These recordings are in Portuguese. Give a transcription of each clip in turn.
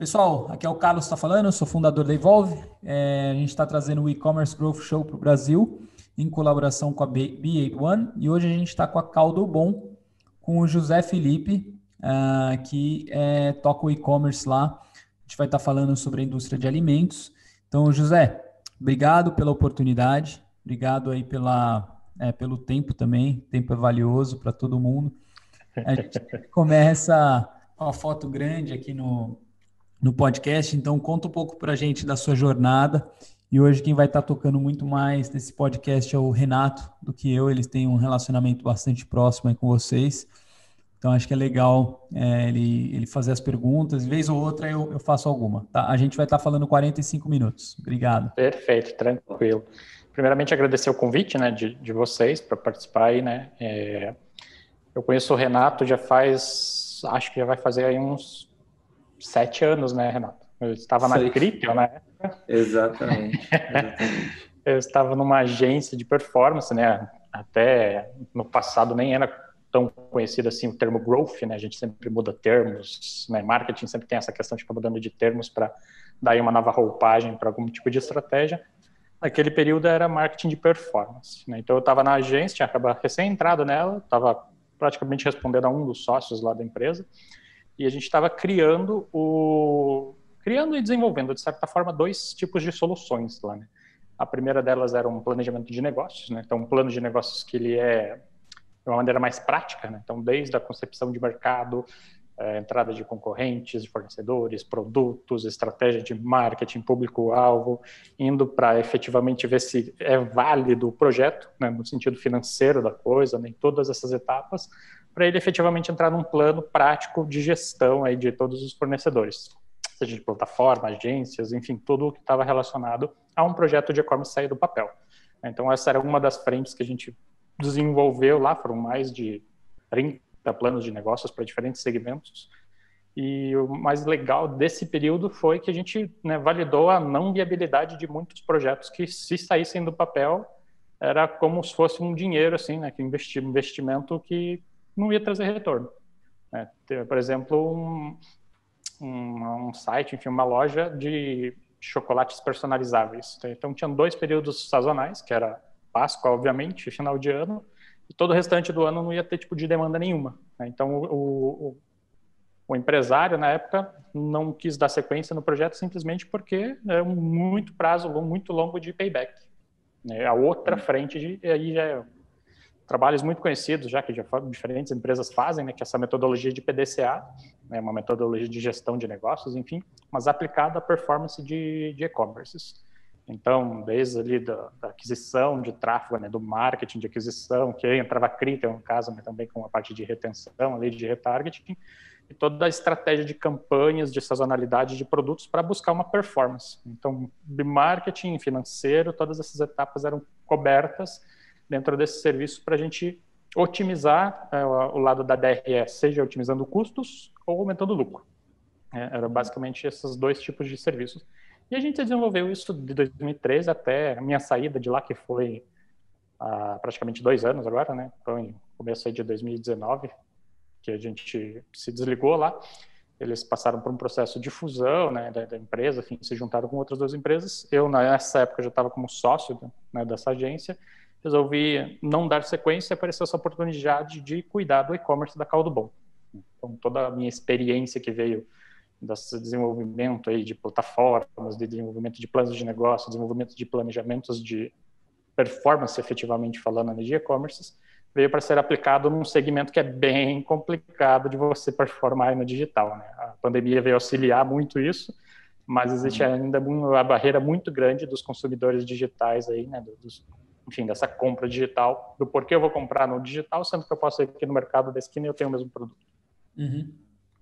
Pessoal, aqui é o Carlos está falando, eu sou fundador da Evolve. É, a gente está trazendo o e-commerce growth show para o Brasil, em colaboração com a B81. E hoje a gente está com a Caldo Bom, com o José Felipe, uh, que é, toca o e-commerce lá. A gente vai estar tá falando sobre a indústria de alimentos. Então, José, obrigado pela oportunidade, obrigado aí pela, é, pelo tempo também. Tempo é valioso para todo mundo. A gente começa uma foto grande aqui no, no podcast, então conta um pouco para a gente da sua jornada. E hoje quem vai estar tá tocando muito mais nesse podcast é o Renato do que eu. Eles têm um relacionamento bastante próximo com vocês. Então acho que é legal é, ele, ele fazer as perguntas. Vez ou outra eu, eu faço alguma. Tá? A gente vai estar tá falando 45 minutos. Obrigado. Perfeito, tranquilo. Primeiramente agradecer o convite né, de, de vocês para participar aí, né? É, eu conheço o Renato já faz acho que já vai fazer aí uns sete anos, né, Renato? Eu estava na Crypto na época. Exatamente. exatamente. eu estava numa agência de performance, né? Até no passado nem era tão conhecido assim o termo growth, né? A gente sempre muda termos, né? Marketing sempre tem essa questão de ficar mudando de termos para dar uma nova roupagem para algum tipo de estratégia. Naquele período era marketing de performance, né? Então eu estava na agência, tinha acabado recém-entrado nela, estava praticamente respondendo a um dos sócios lá da empresa, e a gente estava criando o criando e desenvolvendo de certa forma dois tipos de soluções lá. Né? A primeira delas era um planejamento de negócios, né? então um plano de negócios que ele é de uma maneira mais prática, né? então desde a concepção de mercado, é, entrada de concorrentes, fornecedores, produtos, estratégia de marketing, público-alvo, indo para efetivamente ver se é válido o projeto, né, no sentido financeiro da coisa, né, em todas essas etapas, para ele efetivamente entrar num plano prático de gestão aí de todos os fornecedores, seja de plataforma, agências, enfim, tudo o que estava relacionado a um projeto de e-commerce sair do papel. Então, essa era uma das frentes que a gente desenvolveu lá, foram mais de 30 planos de negócios para diferentes segmentos. E o mais legal desse período foi que a gente né, validou a não viabilidade de muitos projetos que, se saíssem do papel, era como se fosse um dinheiro, assim, né, que investimento que não ia trazer retorno. Né? Por exemplo, um, um, um, site, enfim, uma loja de chocolates personalizáveis. Então, tinham dois períodos sazonais, que era Páscoa, obviamente, final de ano, e todo o restante do ano não ia ter tipo de demanda nenhuma. Né? Então o, o, o, empresário na época não quis dar sequência no projeto simplesmente porque é um muito prazo muito longo de payback. Né? A outra uhum. frente de aí já é trabalhos muito conhecidos já que já diferentes empresas fazem, né, que é essa metodologia de PDCA, né, uma metodologia de gestão de negócios, enfim, mas aplicada à performance de, e-commerces. Então, desde ali da, da aquisição de tráfego, né, do marketing de aquisição, que entrava crítica no caso, mas também com a parte de retenção, ali de retargeting, e toda a estratégia de campanhas, de sazonalidade de produtos para buscar uma performance. Então, de marketing, financeiro, todas essas etapas eram cobertas dentro desse serviço para a gente otimizar é, o lado da DRE, seja otimizando custos ou aumentando lucro. É, era basicamente esses dois tipos de serviços. E a gente desenvolveu isso de 2013 até a minha saída de lá, que foi há praticamente dois anos agora, né? Foi começo aí de 2019, que a gente se desligou lá. Eles passaram por um processo de fusão né, da, da empresa, enfim, se juntaram com outras duas empresas. Eu, nessa época, já estava como sócio né, dessa agência. Resolvi não dar sequência e apareceu essa oportunidade de cuidar do e-commerce da Caldo Bom. Então, toda a minha experiência que veio desse desenvolvimento aí de plataformas, de desenvolvimento de planos de negócio, desenvolvimento de planejamentos de performance, efetivamente falando, de e-commerce, veio para ser aplicado num segmento que é bem complicado de você performar no digital. Né? A pandemia veio auxiliar muito isso, mas existe uhum. ainda uma barreira muito grande dos consumidores digitais aí, né? Dos, enfim, dessa compra digital, do porquê eu vou comprar no digital, sendo que eu posso ir aqui no mercado da esquina e eu tenho o mesmo produto. Uhum.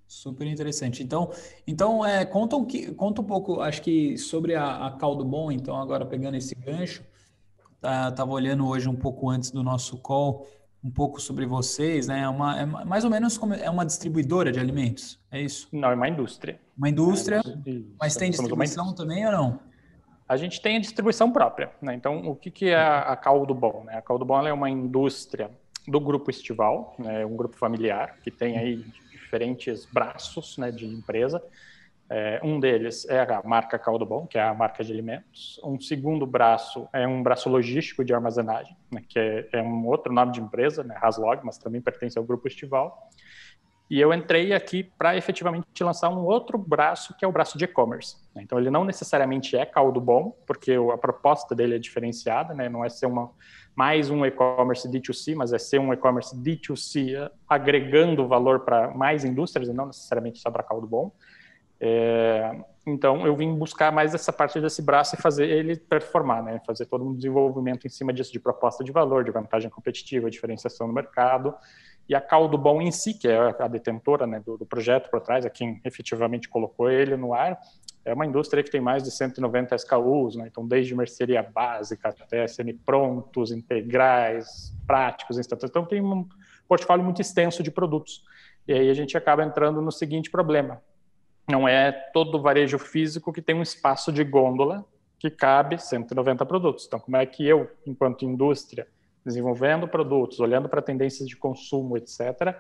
Super interessante. Então, então é, conta, um, conta um pouco, acho que sobre a, a Caldo Bom, então, agora pegando esse gancho, tá, tava olhando hoje um pouco antes do nosso call, um pouco sobre vocês, né? É, uma, é mais ou menos como é uma distribuidora de alimentos, é isso? Não, é uma indústria. Uma indústria, é, mas tem distribuição também ou não? A gente tem a distribuição própria, né? Então, o que, que é a, Caldo Bom? Né? A Caldo Bom é uma indústria do grupo Estival, né? um grupo familiar que tem aí diferentes braços né, de empresa. É, um deles é a marca Caldo Bom, que é a marca de alimentos. Um segundo braço é um braço logístico de armazenagem, né, que é, é, um outro nome de empresa, né, Haslog, mas também pertence ao grupo Estival. E eu entrei aqui para efetivamente lançar um outro braço, que é o braço de e-commerce. Né. Então, ele não necessariamente é caldo bom, porque a proposta dele é diferenciada, né? não é ser uma, mais um e-commerce D2C, mas é ser um e-commerce D2C agregando valor para mais indústrias e não necessariamente só para caldo bom. É, então, eu vim buscar mais essa parte desse braço e fazer ele performar, né? fazer todo um desenvolvimento em cima disso, de proposta de valor, de vantagem competitiva, diferenciação no mercado. E a Caldo Bom em si, que é a detentora né, do, do, projeto por trás, é quem efetivamente colocou ele no ar, é uma indústria que tem mais de 190 SKUs, né? então desde mercearia básica até semi-prontos, integrais, práticos, instantâneos. Então tem um portfólio muito extenso de produtos. E aí a gente acaba entrando no seguinte problema não é todo varejo físico que tem um espaço de gôndola que cabe 190 produtos. Então, como é que eu, enquanto indústria, desenvolvendo produtos, olhando para tendências de consumo, etc.,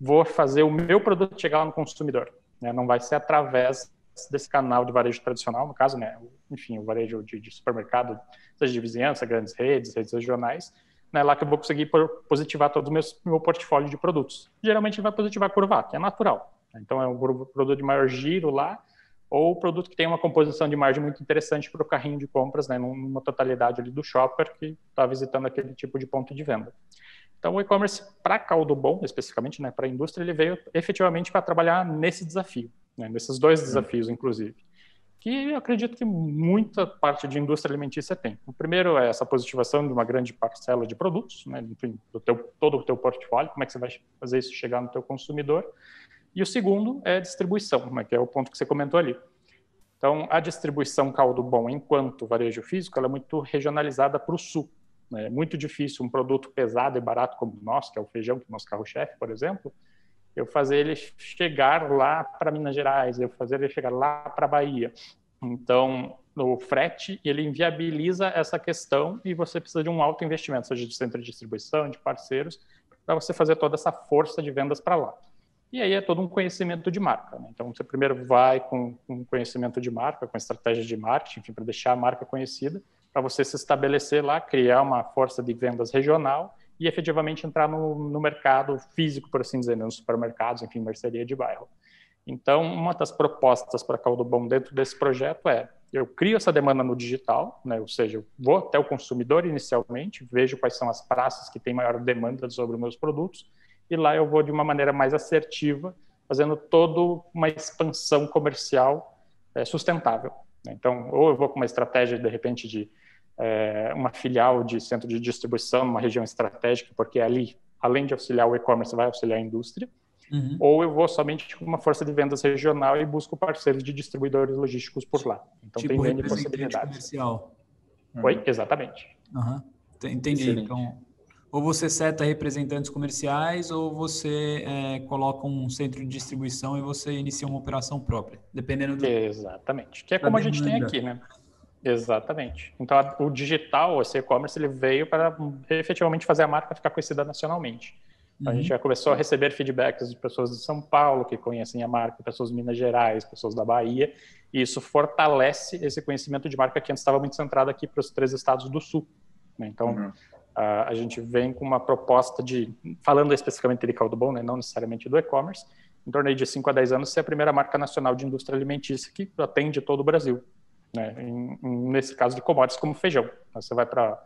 vou fazer o meu produto chegar no consumidor? Né? Não vai ser através desse canal de varejo tradicional, no caso, né, enfim, o varejo de, de supermercado, seja de vizinhança, grandes redes, redes regionais, né, lá que eu vou conseguir positivar todo o meu, meu portfólio de produtos. Geralmente vai positivar curvar, que é natural. Então, é um produto de maior giro lá, ou produto que tem uma composição de margem muito interessante para o carrinho de compras, né, numa totalidade ali do shopper que está visitando aquele tipo de ponto de venda. Então, o e-commerce para caldo bom, especificamente, né, para a indústria, ele veio efetivamente para trabalhar nesse desafio, né, nesses dois desafios, inclusive, que eu acredito que muita parte de indústria alimentícia tem. O primeiro é essa positivação de uma grande parcela de produtos, né, do teu, todo o teu portfólio, como é que você vai fazer isso chegar no teu consumidor. E o segundo é distribuição, né, que é o ponto que você comentou ali. Então, a distribuição caldo bom, enquanto varejo físico, é muito regionalizada para o sul. Né? É muito difícil um produto pesado e barato como o nosso, que é o feijão, que é o nosso carro-chefe, por exemplo, eu fazer ele chegar lá para Minas Gerais, eu fazer ele chegar lá para a Bahia. Então, o frete, ele inviabiliza essa questão e você precisa de um alto investimento, seja de centro de distribuição, de parceiros, para você fazer toda essa força de vendas para lá. E aí é todo um conhecimento de marca. Né? Então, você primeiro vai com um conhecimento de marca, com estratégia de marketing, enfim, para deixar a marca conhecida, para você se estabelecer lá, criar uma força de vendas regional e efetivamente entrar no, no mercado físico, por assim dizer, né? nos supermercados, enfim, mercearia de bairro. Então, uma das propostas para Caldo Bom dentro desse projeto é eu crio essa demanda no digital, né? ou seja, eu vou até o consumidor inicialmente, vejo quais são as praças que têm maior demanda sobre os meus produtos, e lá eu vou de uma maneira mais assertiva, fazendo toda uma expansão comercial é, sustentável. Né? Então, ou eu vou com uma estratégia, de repente, de é, uma filial de centro de distribuição numa região estratégica, porque ali, além de auxiliar o e-commerce, vai auxiliar a indústria, uhum. ou eu vou somente com uma força de vendas regional e busco parceiros de distribuidores logísticos por lá. Então, tipo tem N possibilidades. Comercial. Oi, exatamente. Uhum. Entendi. Excelente. Então, ou você seta representantes comerciais ou você é, coloca um centro de distribuição e você inicia uma operação própria, dependendo do... Exatamente, que é como a gente tem aqui, né? Exatamente. Então, a, o digital, esse e-commerce, ele veio para efetivamente fazer a marca ficar conhecida nacionalmente. Então, uhum. A gente já começou a receber feedbacks de pessoas de São Paulo que conhecem a marca, pessoas de Minas Gerais, pessoas da Bahia, e isso fortalece esse conhecimento de marca que antes estava muito centrado aqui para os três estados do Sul. Né? Então, uhum a gente vem com uma proposta de, falando especificamente de caldo bom, né, não necessariamente do e-commerce, em torno de 5 a 10 anos, ser a primeira marca nacional de indústria alimentícia que atende todo o Brasil. Né, em, em, nesse caso de commodities como feijão. Você vai para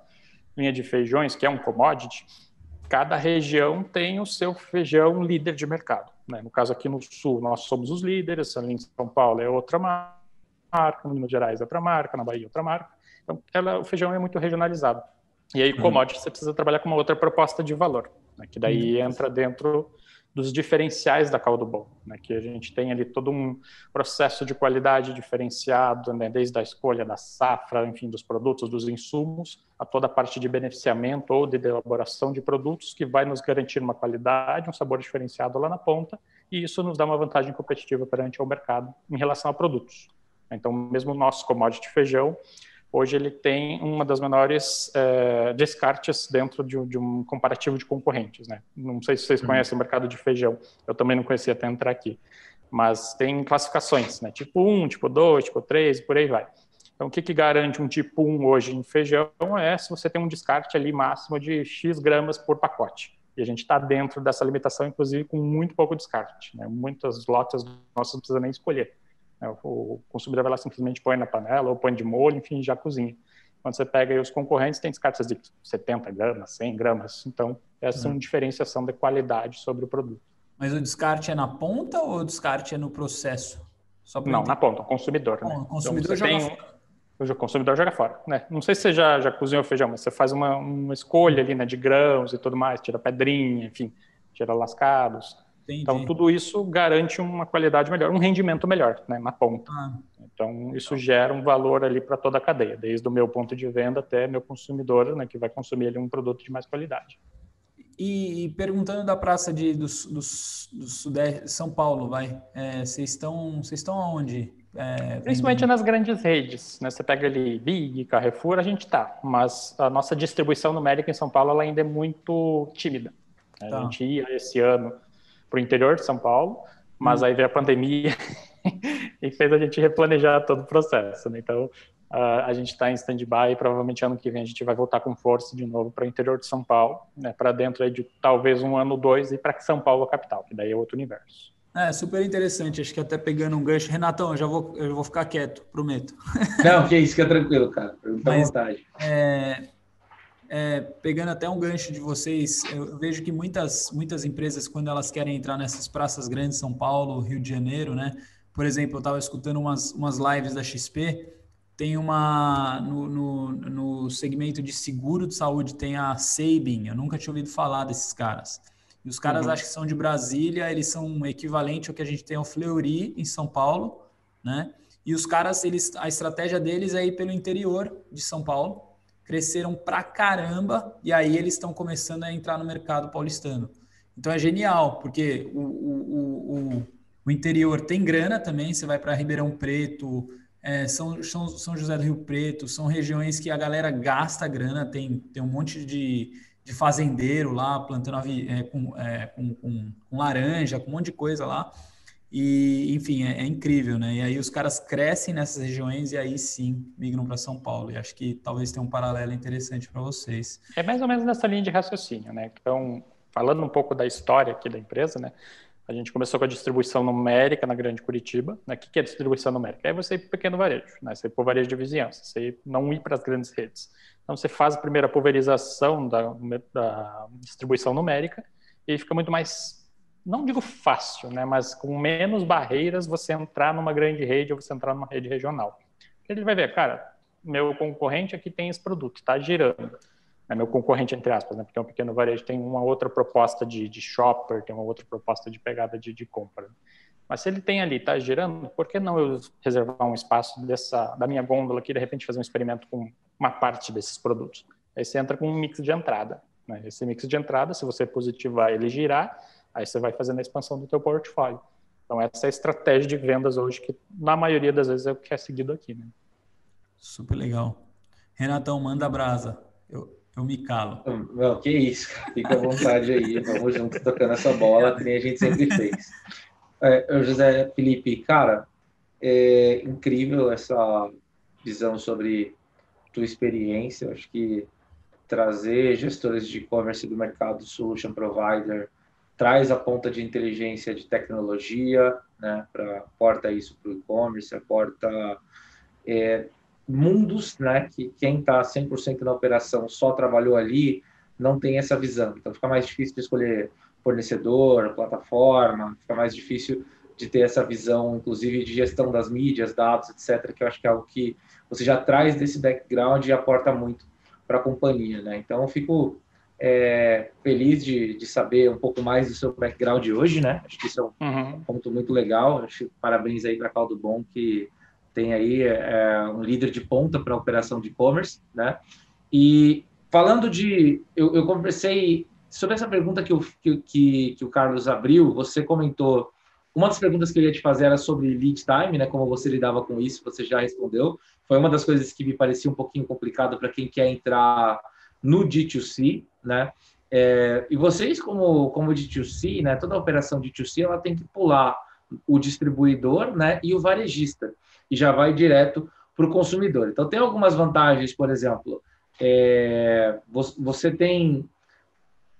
linha de feijões, que é um commodity, cada região tem o seu feijão líder de mercado. Né? No caso aqui no Sul, nós somos os líderes, ali em São Paulo é outra marca, no Minas Gerais é outra marca, na Bahia é outra marca. Então, ela, o feijão é muito regionalizado. E aí, commodity, você precisa trabalhar com uma outra proposta de valor, né, que daí uhum. entra dentro dos diferenciais da caldo bom, né, que a gente tem ali todo um processo de qualidade diferenciado, né, desde a escolha da safra, enfim, dos produtos, dos insumos, a toda a parte de beneficiamento ou de elaboração de produtos que vai nos garantir uma qualidade, um sabor diferenciado lá na ponta, e isso nos dá uma vantagem competitiva perante o mercado em relação a produtos. Então, mesmo o nosso commodity feijão, hoje ele tem uma das menores é, descartes dentro de, de, um comparativo de concorrentes. Né? Não sei se vocês uhum. conhecem o mercado de feijão, eu também não conhecia até entrar aqui. Mas tem classificações, né? Tipo 1, tipo 2, tipo 3, por aí vai. Então, o que, que garante um tipo 1 hoje em feijão é se você tem um descarte ali máximo de X gramas por pacote. E a gente está dentro dessa limitação, inclusive com muito pouco descarte. Né? Muitas lotas nossas não precisa nem escolher. Né? O consumidor vai lá simplesmente põe na panela ou põe de molho, enfim, já cozinha. Quando você pega os concorrentes, tem descartes de 70 gramas, 100 gramas. Então, essa é uma diferenciação de qualidade sobre o produto. Mas o descarte é na ponta ou o descarte é no processo? Não, na ponta, o consumidor. Bom, né? O consumidor então, joga tem o consumidor joga fora, né? Não sei se você já, já cozinhou feijão, mas você faz uma, uma escolha ali, né, de grãos e tudo mais, tira pedrinha, enfim, tira lascados. Entendi. Então, tudo isso garante uma qualidade melhor, um rendimento melhor, né, na ponta. Ah. Então, isso gera um valor ali para toda a cadeia, desde o meu ponto de venda até meu consumidor, né, que vai consumir ali um produto de mais qualidade. E, e perguntando da praça de, do, do, do Sudeste, São Paulo, vai, é, vocês estão, vocês estão aonde? É, Principalmente nas grandes redes, né? Você pega ali Big, Carrefour, a gente tá, mas a nossa distribuição numérica em São Paulo ainda é muito tímida. A tá. gente ia esse ano para o interior de São Paulo, mas hum. aí veio a pandemia e fez a gente replanejar todo o processo. Né? Então, uh, a gente está em stand-by e provavelmente ano que vem a gente vai voltar com força de novo para o interior de São Paulo, né? para dentro de talvez um ano, dois, e para São Paulo, a capital, que daí é outro universo. É, super interessante. Acho que até pegando um gancho. Renatão, eu já vou, eu vou ficar quieto, prometo. Não, que isso, que é tranquilo, cara. Dá vontade. É, é, pegando até um gancho de vocês, eu vejo que muitas, muitas empresas, quando elas querem entrar nessas praças grandes, São Paulo, Rio de Janeiro, né? Por exemplo, eu estava escutando umas, umas lives da XP, tem uma no, no, no segmento de seguro de saúde, tem a Sabin, eu nunca tinha ouvido falar desses caras. E os caras uhum. acham que são de Brasília, eles são equivalente ao que a gente tem ao Fleury em São Paulo, né? E os caras, eles, a estratégia deles é ir pelo interior de São Paulo, cresceram pra caramba, e aí eles estão começando a entrar no mercado paulistano. Então é genial, porque o, o, o, o interior tem grana também, você vai para Ribeirão Preto, é, São, São, São José do Rio Preto, são regiões que a galera gasta grana, tem, tem um monte de de fazendeiro lá, plantando é, com, é, com, com, com, laranja, com um monte de coisa lá. E, enfim, é, é, incrível, né? E aí os caras crescem nessas regiões e aí sim migram para São Paulo. E acho que talvez tenha um paralelo interessante para vocês. É mais ou menos nessa linha de raciocínio, né? Então, falando um pouco da história aqui da empresa, né? A gente começou com a distribuição numérica na Grande Curitiba. Né? O que é distribuição numérica? É você ir para pequeno varejo, né? você ir para o varejo de vizinhança, você não ir para as grandes redes. Então, você faz a primeira pulverização da, da distribuição numérica e fica muito mais, não digo fácil, né? mas com menos barreiras você entrar numa grande rede ou você entrar numa rede regional. Ele vai ver, cara, meu concorrente aqui tem esse produto, está girando é meu concorrente, entre aspas, né? porque é um pequeno varejo, tem uma outra proposta de, de shopper, tem uma outra proposta de pegada de, de compra. Mas se ele tem ali, está girando, por que não eu reservar um espaço dessa, da minha gôndola aqui, de repente fazer um experimento com uma parte desses produtos? Aí você entra com um mix de entrada. Né? Esse mix de entrada, se você positivar ele girar, aí você vai fazendo a expansão do teu portfólio. Então essa é a estratégia de vendas hoje que na maioria das vezes é o que é seguido aqui. Né? Super legal. Renatão, manda brasa. Eu, eu me calo. Não, que isso, fica à vontade aí. Vamos junto tocando essa bola, que nem a gente sempre fez. É, José Felipe, cara, é incrível essa visão sobre tua experiência. Eu acho que trazer gestores de e-commerce do mercado solution provider traz a ponta de inteligência de tecnologia, né, para porta isso para o e-commerce, porta é, mundos, né, que quem está 100% na operação só trabalhou ali, não tem essa visão. Então fica mais difícil de escolher fornecedor, plataforma, fica mais difícil de ter essa visão, inclusive de gestão das mídias, dados, etc., que eu acho que é algo que você já traz desse background e aporta muito para a companhia, né? Então eu fico é, feliz de, de saber um pouco mais do seu background hoje, né? Acho que isso é um uhum. ponto muito legal. Acho parabéns aí para Caldo Bom que tem aí é, um líder de ponta para a operação de e-commerce, né? E falando de, eu, eu conversei sobre essa pergunta que o, que, que, que, o Carlos abriu, você comentou, uma das perguntas que eu ia te fazer era sobre lead time, né? Como você lidava com isso, você já respondeu. Foi uma das coisas que me parecia um pouquinho complicado para quem quer entrar no D2C, né? É, e vocês, como, como D2C, né? Toda operação D2C, ela tem que pular o distribuidor né, e o varejista, e já vai direto para o consumidor. Então, tem algumas vantagens, por exemplo, é, você tem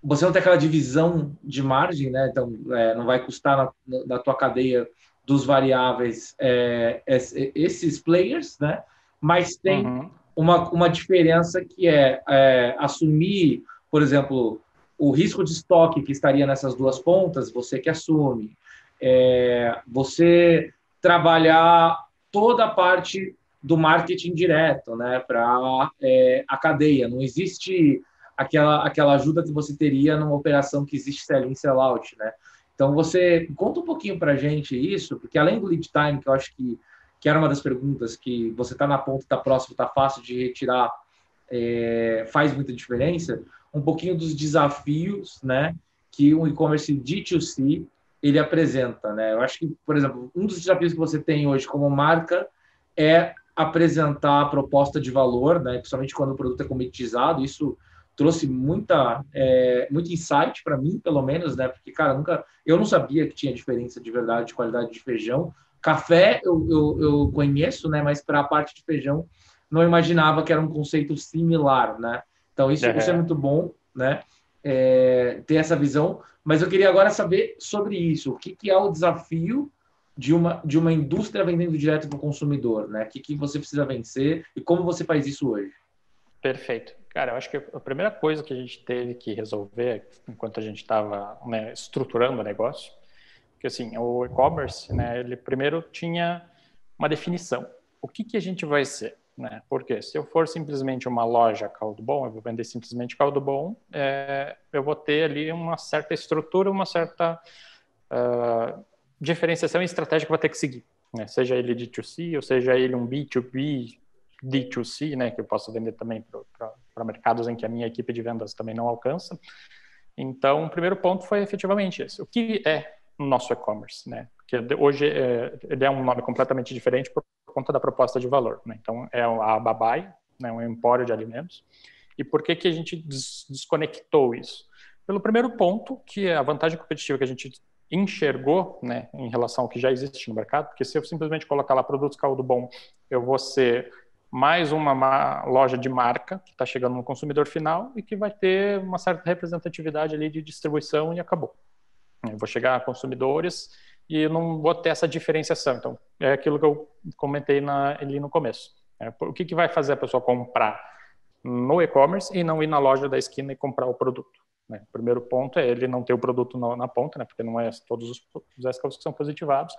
você não tem aquela divisão de margem, né? Então, é, não vai custar na, na tua cadeia dos variáveis é, esses players, né? Mas tem uhum. Uma, uma diferença que é, é, assumir, por exemplo, o risco de estoque que estaria nessas duas pontas, você que assume. É, você trabalhar toda a parte do marketing direto, né, para é, a cadeia. Não existe aquela, aquela ajuda que você teria numa operação que existe sell-in, sell-out, né? Então, você conta um pouquinho para gente isso, porque além do lead time, que eu acho que, que era uma das perguntas, que você está na ponta, está próximo, está fácil de retirar, é, faz muita diferença, um pouquinho dos desafios né, que um e-commerce D2C ele apresenta. Né? Eu acho que, por exemplo, um dos desafios que você tem hoje como marca é apresentar a proposta de valor, né, principalmente quando o produto é comoditizado, isso trouxe muita é, muito insight para mim, pelo menos, né? Porque, cara, nunca eu não sabia que tinha diferença de verdade de qualidade de feijão. Café eu, eu, eu conheço, né? Mas para a parte de feijão não imaginava que era um conceito similar, né? Então isso, é. isso é muito bom, né? É, ter essa visão. Mas eu queria agora saber sobre isso. O que, que é o desafio de uma, de uma indústria vendendo direto para o consumidor, né? O que, que você precisa vencer e como você faz isso hoje? Perfeito. Cara, eu acho que a primeira coisa que a gente teve que resolver enquanto a gente estava né, estruturando o negócio, que assim, o e-commerce, né, ele primeiro tinha uma definição. O que, que a gente vai ser? Né? Porque se eu for simplesmente uma loja caldo bom, eu vou vender simplesmente caldo bom, é, eu vou ter ali uma certa estrutura, uma certa uh, diferenciação e estratégia que eu vou ter que seguir. Né? Seja ele D2C, ou seja ele um B2B, D2C, né, que eu posso vender também para mercados em que a minha equipe de vendas também não alcança. Então, o primeiro ponto foi efetivamente esse. O que é o nosso e-commerce, né? Porque hoje é, ele é um nome completamente diferente por conta da proposta de valor, né? Então, é a Babai, né, um empório de alimentos. E por que que a gente des desconectou isso? Pelo primeiro ponto, que é a vantagem competitiva que a gente enxergou, né, em relação ao que já existe no mercado, porque se eu simplesmente colocar lá produtos caldo bom, eu vou ser mais uma loja de marca que está chegando no consumidor final e que vai ter uma certa representatividade ali de distribuição e acabou. Eu vou chegar a consumidores e eu não vou ter essa diferenciação. Então, é aquilo que eu comentei na, ali no começo. É, o que, que vai fazer a pessoa comprar no e-commerce e não ir na loja da esquina e comprar o produto? Né? O primeiro ponto é ele não ter o produto na, na ponta, né? porque não é todos os, os SKUs que são positivados,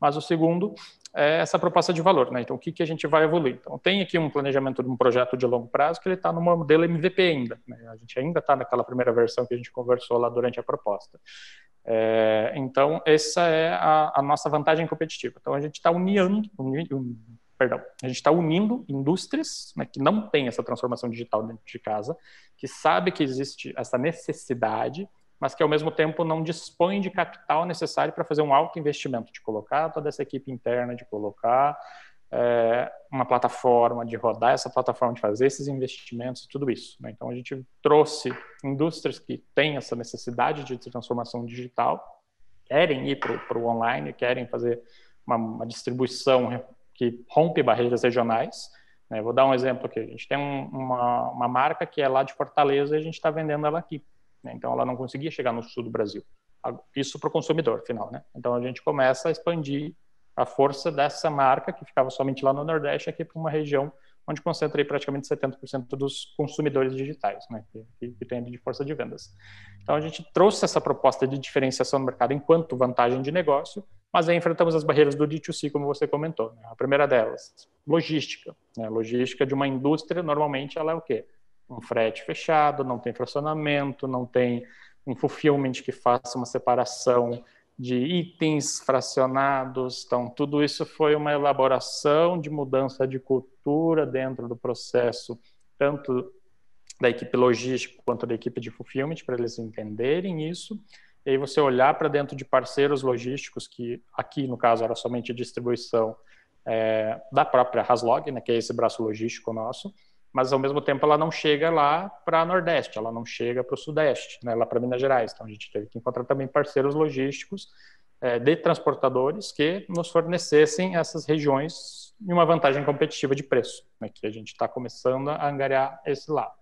mas o segundo é essa proposta de valor, né? Então, o que, que a gente vai evoluir? Então, tem aqui um planejamento de um projeto de longo prazo que ele está no modelo MVP ainda. Né? A gente ainda está naquela primeira versão que a gente conversou lá durante a proposta. É, então, essa é a, a, nossa vantagem competitiva. Então, a gente está unindo, unindo, perdão, a gente está unindo indústrias né, que não têm essa transformação digital dentro de casa, que sabe que existe essa necessidade mas que ao mesmo tempo não dispõe de capital necessário para fazer um alto investimento, de colocar toda essa equipe interna, de colocar é, uma plataforma, de rodar essa plataforma, de fazer esses investimentos, tudo isso. Né? Então a gente trouxe indústrias que têm essa necessidade de transformação digital, querem ir para o online, querem fazer uma, uma, distribuição que rompe barreiras regionais. Né? Vou dar um exemplo aqui. A gente tem um, uma, uma marca que é lá de Fortaleza e a gente está vendendo ela aqui. Né? Então, ela não conseguia chegar no sul do Brasil. Isso para o consumidor final. Né? Então, a gente começa a expandir a força dessa marca, que ficava somente lá no Nordeste, aqui para uma região onde concentrei praticamente 70% dos consumidores digitais, né, que, que tem de força de vendas. Então, a gente trouxe essa proposta de diferenciação no mercado enquanto vantagem de negócio, mas aí enfrentamos as barreiras do D2C, como você comentou. Né? A primeira delas, logística. Né? Logística de uma indústria, normalmente, ela é o quê? Um frete fechado, não tem fracionamento, não tem um fulfillment que faça uma separação de itens fracionados. Então, tudo isso foi uma elaboração de mudança de cultura dentro do processo, tanto da equipe logística quanto da equipe de fulfillment, para eles entenderem isso. E aí você olhar para dentro de parceiros logísticos, que aqui, no caso, era somente distribuição é, da própria Haslog, né, que é esse braço logístico nosso, mas ao mesmo tempo ela não chega lá para Nordeste, ela não chega para o Sudeste, né, lá para Minas Gerais. Então a gente teve que encontrar também parceiros logísticos é, de transportadores que nos fornecessem essas regiões em uma vantagem competitiva de preço, né, que a gente está começando a angariar esse lado.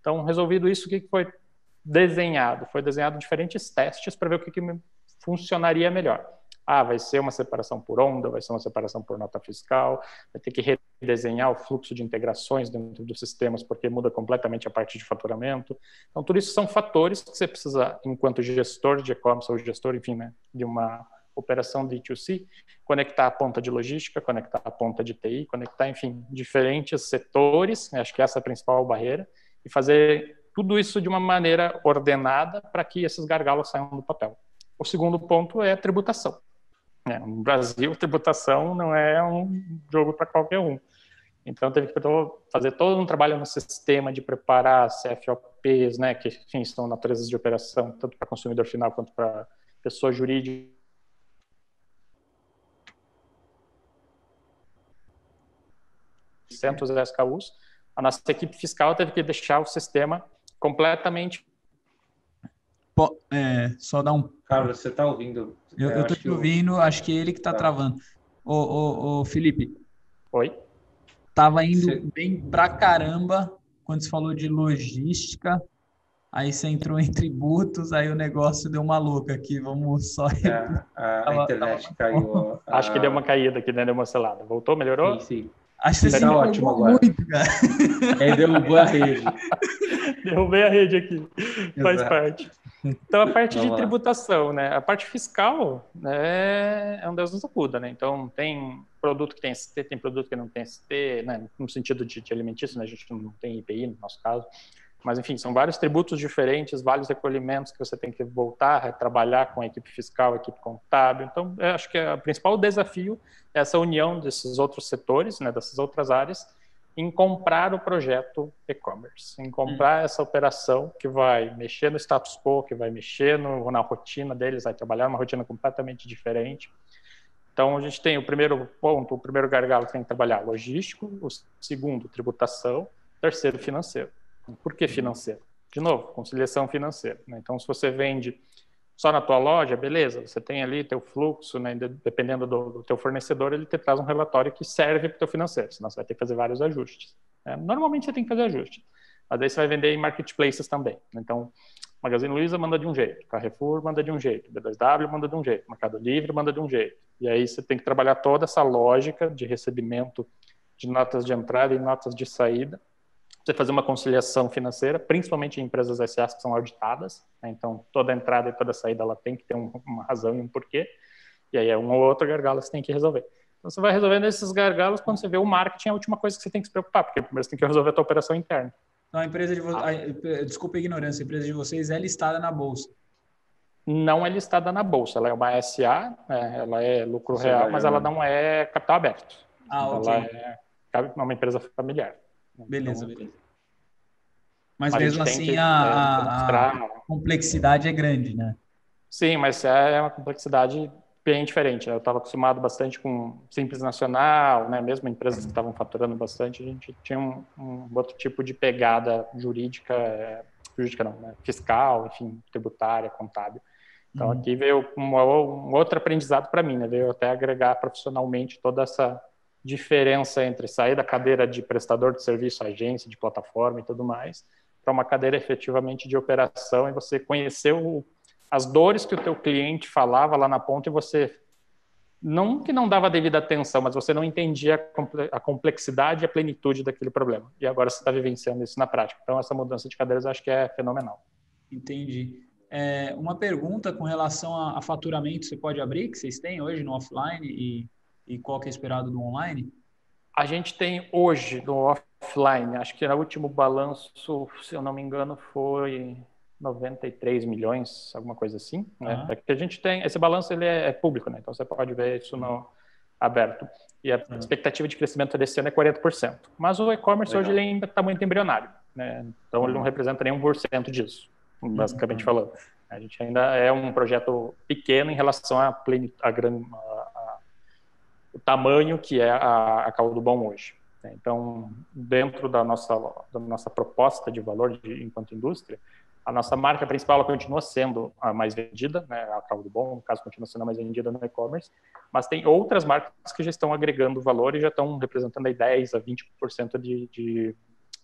Então, resolvido isso, o que foi desenhado? Foi desenhado diferentes testes para ver o que, que funcionaria melhor. Ah, vai ser uma separação por onda, vai ser uma separação por nota fiscal, vai ter que redesenhar o fluxo de integrações dentro dos sistemas, porque muda completamente a parte de faturamento. Então, tudo isso são fatores que você precisa, enquanto gestor de e-commerce ou gestor, enfim, né, de uma operação D2C, conectar a ponta de logística, conectar a ponta de TI, conectar, enfim, diferentes setores, né, acho que essa é a principal barreira, e fazer tudo isso de uma maneira ordenada para que esses gargalos saiam do papel. O segundo ponto é a tributação. É, no Brasil, tributação não é um jogo para qualquer um. Então, teve que fazer todo um trabalho no sistema de preparar CFOPs, né, que, enfim, são naturezas de operação, tanto para consumidor final quanto para pessoa jurídica. Centros SKUs, a nossa equipe fiscal teve que deixar o sistema completamente é, só dar um. Carlos, você está ouvindo? Eu, eu tô te ouvindo, eu... acho que é ele que está tá. travando. Ô, ô, ô, Felipe. Oi. Tava indo você... bem pra caramba quando você falou de logística. Aí você entrou em tributos, aí o negócio deu uma louca aqui. Vamos só. É, a, tava, internet tava... caiu. Acho que deu uma caída aqui, né? Deu uma selada. Voltou, melhorou? Sim, sim. Acho que você tá ótimo agora. Muito, cara. Aí derrubou a rede. Derrubei a rede aqui. Exato. Faz parte. Então, a parte Vamos de tributação, né? A parte fiscal né, é um Deus nos acuda, né? Então, tem produto que tem ST, tem produto que não tem ST, né? No sentido de, de alimentício, né? A gente não tem IPI, no nosso caso. Mas, enfim, são vários tributos diferentes, vários recolhimentos que você tem que voltar a trabalhar com a equipe fiscal, a equipe contábil. Então, eu acho que o principal desafio é essa união desses outros setores, né, dessas outras áreas, em comprar o projeto e-commerce, em comprar hum. essa operação que vai mexer no status quo, que vai mexer no, na rotina deles, vai trabalhar uma rotina completamente diferente. Então, a gente tem o primeiro ponto, o primeiro gargalo que tem que trabalhar logístico, o segundo, tributação, terceiro, financeiro. Por que financeiro? De novo, conciliação financeira. Né? Então, se você vende só na tua loja, beleza, você tem ali teu fluxo, né, dependendo do, do teu fornecedor, ele te traz um relatório que serve para o teu financeiro, senão você vai ter que fazer vários ajustes. Né? Normalmente você tem que fazer ajustes, mas daí você vai vender em marketplaces também. Então, Magazine Luiza manda de um jeito, Carrefour manda de um jeito, B2W manda de um jeito, Mercado Livre manda de um jeito. E aí você tem que trabalhar toda essa lógica de recebimento de notas de entrada e notas de saída você fazer uma conciliação financeira, principalmente em empresas SAs que são auditadas, né? então toda entrada e toda saída ela tem que ter um, uma razão e um porquê, e aí é um ou outro gargalo que você tem que resolver. Então você vai resolvendo esses gargalos quando você vê o marketing é a última coisa que você tem que se preocupar, porque primeiro você tem que resolver a tua operação interna. Então a empresa de vocês, desculpa a ignorância, a empresa de vocês é listada na bolsa? Não é listada na bolsa, ela é uma SA, né? ela é lucro Você real, mas ela não é capital aberto. Ah, ela ok. é uma empresa familiar. Beleza, então, beleza. Mas mesmo assim que, a, a, complexidade é grande, né? Sim, mas é uma complexidade bem diferente. Eu estava acostumado bastante com Simples Nacional, né? mesmo empresas que estavam faturando bastante, a gente tinha um, um outro tipo de pegada jurídica, é, jurídica não, né? fiscal, enfim, tributária, contábil. Então uhum. aqui veio um, um outro aprendizado para mim, né? veio até agregar profissionalmente toda essa diferença entre sair da cadeira de prestador de serviço, agência, de plataforma e tudo mais, para uma cadeira efetivamente de operação e você conhecer o, as dores que o teu cliente falava lá na ponta e você não que não dava devida atenção, mas você não entendia a complexidade e a plenitude daquele problema. E agora você está vivenciando isso na prática. Então essa mudança de cadeiras eu acho que é fenomenal. Entendi. É, uma pergunta com relação a, a, faturamento, você pode abrir que vocês têm hoje no offline e, e qual que é esperado do online? A gente tem hoje no offline, acho que no último balanço, se eu não me engano, foi 93 milhões, alguma coisa assim. Né? Uhum. É que a gente tem, esse balanço ele é, é, público, né? então você pode ver isso no aberto. E a uhum. expectativa de crescimento desse ano é 40%. Mas o e-commerce hoje ele ainda está muito embrionário, né? então ele não uhum. representa nem 1% disso, basicamente uhum. falando. A gente ainda é um projeto pequeno em relação à, plenit- a, o tamanho que é a, a Caldo Bom hoje. Então, dentro da nossa, da nossa proposta de valor de, enquanto indústria, A nossa marca principal continua sendo a mais vendida, né, a Caldo Bom, no caso, continua sendo a mais vendida no e-commerce, mas tem outras marcas que já estão agregando valor e já estão representando aí 10% a 20% de, de,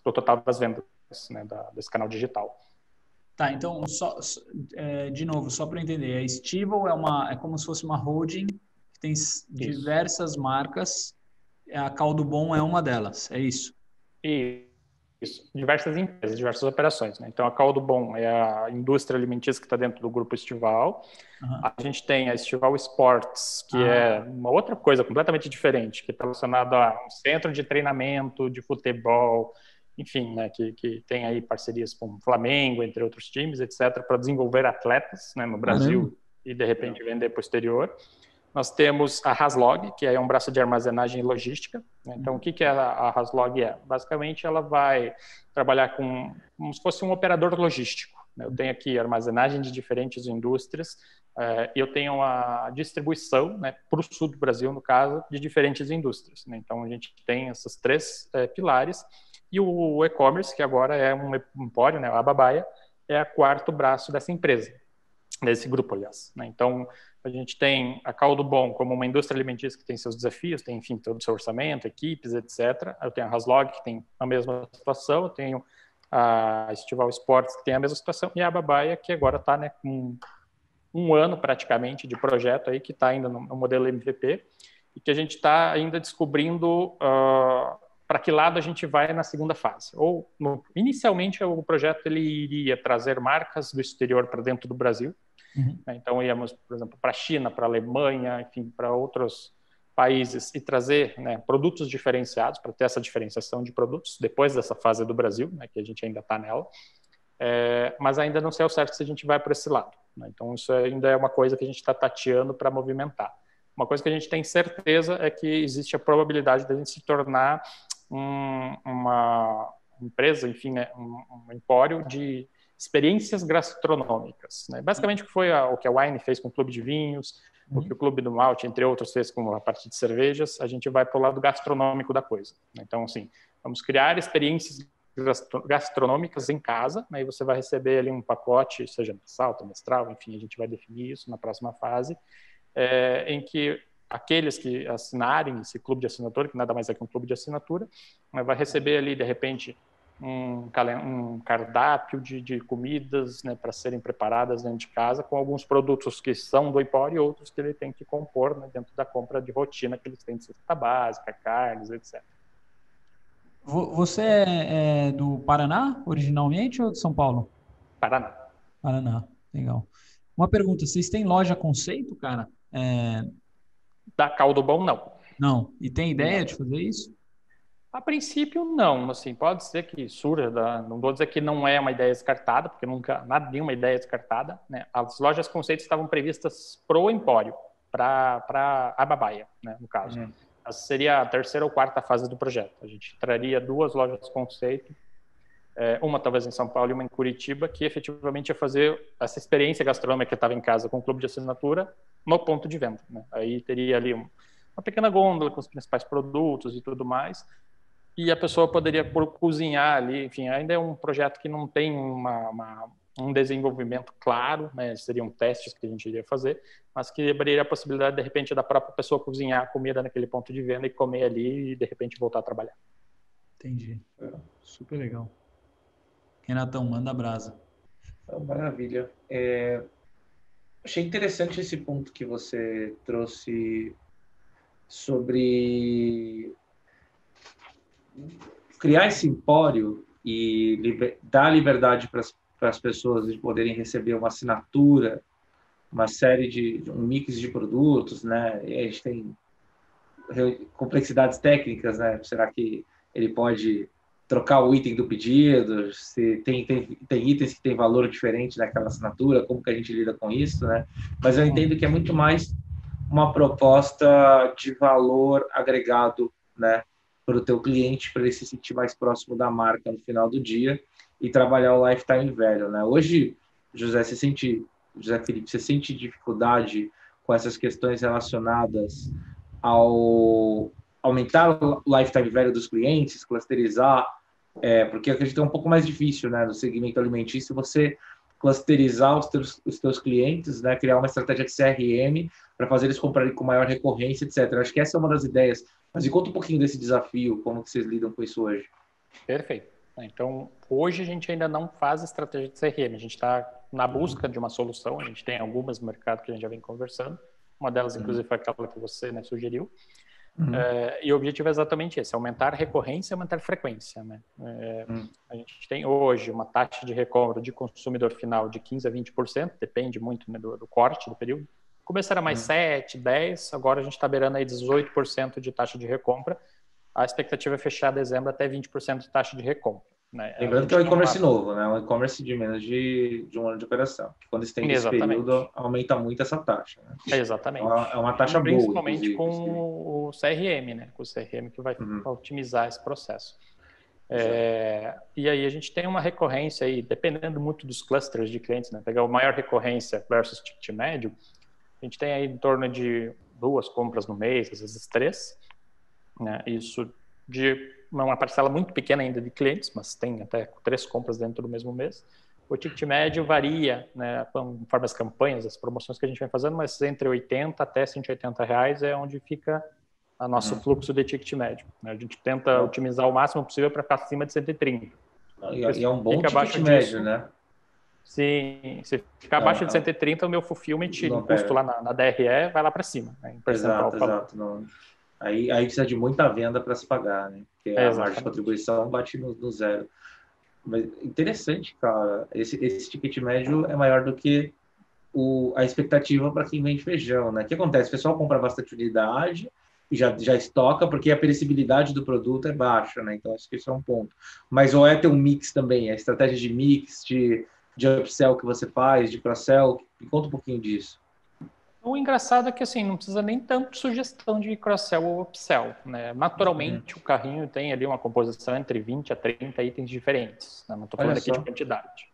do total das vendas né, da, desse canal digital. Tá, então, só, é, de novo, só para entender, a Estival é, uma, é como se fosse uma holding tem isso. diversas marcas, a Caldo Bom é uma delas, é isso? Isso. Diversas empresas, diversas operações. Né? Então, a Caldo Bom é a indústria alimentícia que está dentro do grupo Estival. Uhum. A gente tem a Estival Sports, que é uma outra coisa completamente diferente, que está relacionada a um centro de treinamento de futebol, enfim, né, que, que tem aí parcerias com o Flamengo, entre outros times, etc., para desenvolver atletas né, no Brasil uhum. e, de repente, vender posterior. Nós temos a Haslog, que é um braço de armazenagem e logística. Né? Então, o que, que a, a Haslog é? Basicamente, ela vai trabalhar com como se fosse um operador logístico. Né? Eu tenho aqui armazenagem de diferentes indústrias eh, e eu tenho a distribuição né, para o sul do Brasil, no caso, de diferentes indústrias. Né? Então, a gente tem esses três eh, pilares e o e-commerce, que agora é um empório, né, a Babaia, é o quarto braço dessa empresa, desse grupo, aliás. Né? Então, a gente tem a Caldo Bom como uma indústria alimentícia que tem seus desafios, tem, enfim, todo o seu orçamento, equipes, etc. Eu tenho a Haslog, que tem a mesma situação, eu tenho a Estival Sports, que tem a mesma situação, e a Babaia, que agora está né, com um ano praticamente de projeto aí, que está ainda no, modelo MVP, e que a gente está ainda descobrindo uh, para que lado a gente vai na segunda fase. Ou, no, inicialmente, o projeto ele iria trazer marcas do exterior para dentro do Brasil, Uhum. Né? Então, íamos, por exemplo, para a China, para a Alemanha, enfim, para outros países e trazer né, produtos diferenciados para ter essa diferenciação de produtos depois dessa fase do Brasil, né, que a gente ainda está nela. É, mas ainda não sei ao certo se a gente vai para esse lado. Né? Então, isso ainda é uma coisa que a gente está tateando para movimentar. Uma coisa que a gente tem certeza é que existe a probabilidade de a gente se tornar um, uma empresa, enfim, né, um, um empório de experiências gastronômicas. Né? Basicamente, o que foi a, o que a Wine fez com o Clube de Vinhos, uhum. o que o Clube do Malte, entre outros, fez com a parte de cervejas, a gente vai para o lado gastronômico da coisa. Né? Então, assim, vamos criar experiências gastronômicas em casa, né? e você vai receber ali um pacote, seja mensal, trimestral, enfim, a gente vai definir isso na próxima fase, é, em que aqueles que assinarem esse clube de assinatura, que nada mais é que um clube de assinatura, né? vai receber ali, de repente, um, um cardápio de, de comidas né, para serem preparadas dentro de casa, com alguns produtos que são do Empório e outros que ele tem que compor né, dentro da compra de rotina que eles têm de cesta básica, carnes, etc. Você é, é do Paraná, originalmente, ou de São Paulo? Paraná. Paraná, legal. Uma pergunta, vocês têm loja conceito, cara? É... Da Caldo Bom, não. Não. E tem ideia não. de fazer isso? A princípio, não. Assim, pode ser que surja, da, não vou dizer que não é uma ideia descartada, porque nunca, nada nenhuma ideia descartada. Né? As lojas conceitos estavam previstas para o Empório, para a Babaia, né, no caso. Uhum. Essa seria a terceira ou quarta fase do projeto. A gente traria duas lojas conceito, é, uma talvez em São Paulo e uma em Curitiba, que efetivamente ia fazer essa experiência gastronômica que estava em casa com o clube de assinatura no ponto de venda. Né? Aí teria ali um, uma pequena gôndola com os principais produtos e tudo mais, e a pessoa poderia cozinhar ali, enfim, ainda é um projeto que não tem uma, uma, um desenvolvimento claro, né? seriam testes que a gente iria fazer, mas que abriria a possibilidade, de repente, da própria pessoa cozinhar a comida naquele ponto de venda e comer ali e, de repente, voltar a trabalhar. Entendi. Super legal. Renatão, manda brasa. Maravilha. É... Achei interessante esse ponto que você trouxe sobre criar esse empório e liber, dar liberdade para as pessoas de poderem receber uma assinatura, uma série de um mix de produtos, né? E a gente tem complexidades técnicas, né? Será que ele pode trocar o item do pedido? Se tem, tem, tem itens que têm valor diferente naquela assinatura, como que a gente lida com isso, né? Mas eu entendo que é muito mais uma proposta de valor agregado, né? para o teu cliente, para ele se sentir mais próximo da marca no final do dia e trabalhar o lifetime velho, né? Hoje, José, você sente, José Felipe, você sente dificuldade com essas questões relacionadas ao aumentar o lifetime velho dos clientes, clusterizar, é, porque acredito que é um pouco mais difícil, né, no segmento alimentício, você clusterizar os teus, os teus clientes, né? criar uma estratégia de CRM para fazer eles comprarem com maior recorrência, etc. Acho que essa é uma das ideias. Mas me conta um pouquinho desse desafio, como que vocês lidam com isso hoje. Perfeito. Então, hoje a gente ainda não faz estratégia de CRM, a gente está na busca de uma solução, a gente tem algumas no mercado que a gente já vem conversando, uma delas, inclusive, foi aquela que você né, sugeriu, Uhum. É, e o objetivo é exatamente esse: aumentar a recorrência e aumentar a frequência. Né? É, uhum. A gente tem hoje uma taxa de recompra de consumidor final de 15% a 20%, depende muito né, do, do, corte do período. Começaram mais uhum. 7, 10, agora a gente está beirando aí 18% de taxa de recompra. A expectativa é fechar dezembro até 20% de taxa de recompra. Né? Lembrando que é um e-commerce novo, né? um e-commerce de menos de, de um ano de operação. Quando estende esse período, aumenta muito essa taxa. Né? Exatamente. É uma taxa Principalmente boa. Principalmente com o CRM, né? com o CRM que vai uhum. otimizar esse processo. É, e aí a gente tem uma recorrência aí, dependendo muito dos clusters de clientes, né? Pegar o maior recorrência versus ticket médio, a gente tem aí em torno de duas compras no mês, às vezes três. Né? Isso de uma parcela muito pequena ainda de clientes, mas tem até três compras dentro do mesmo mês. O ticket médio varia, né, conforme as campanhas, as promoções que a gente vem fazendo, mas entre 80 até 180 reais é onde fica o nosso uhum. fluxo de ticket médio. Né? A gente tenta uhum. otimizar o máximo possível para ficar acima de 130. E, e é um bom ticket médio, disso, né? Sim, se ficar abaixo de 130, o meu fulfillment, o custo lá na, na, DRE, vai lá para cima. Né, exato, exato. Não, Aí, aí precisa de muita venda para se pagar, né? Porque é, a margem de contribuição bate no, no, zero. Mas interessante, cara. Esse, esse ticket médio é maior do que o, a expectativa para quem vende feijão, né? O que acontece? O pessoal compra bastante unidade e já, já estoca porque a perecibilidade do produto é baixa, né? Então, acho que isso é um ponto. Mas ou é ter um mix também, a estratégia de mix, de, de upsell que você faz, de cross-sell. Me conta um pouquinho disso. O engraçado é que assim, não precisa nem tanto sugestão de cross-sell ou upsell. Né? Naturalmente, uhum. o carrinho tem ali uma composição entre 20 a 30 itens diferentes. Né? Não estou falando aqui de quantidade.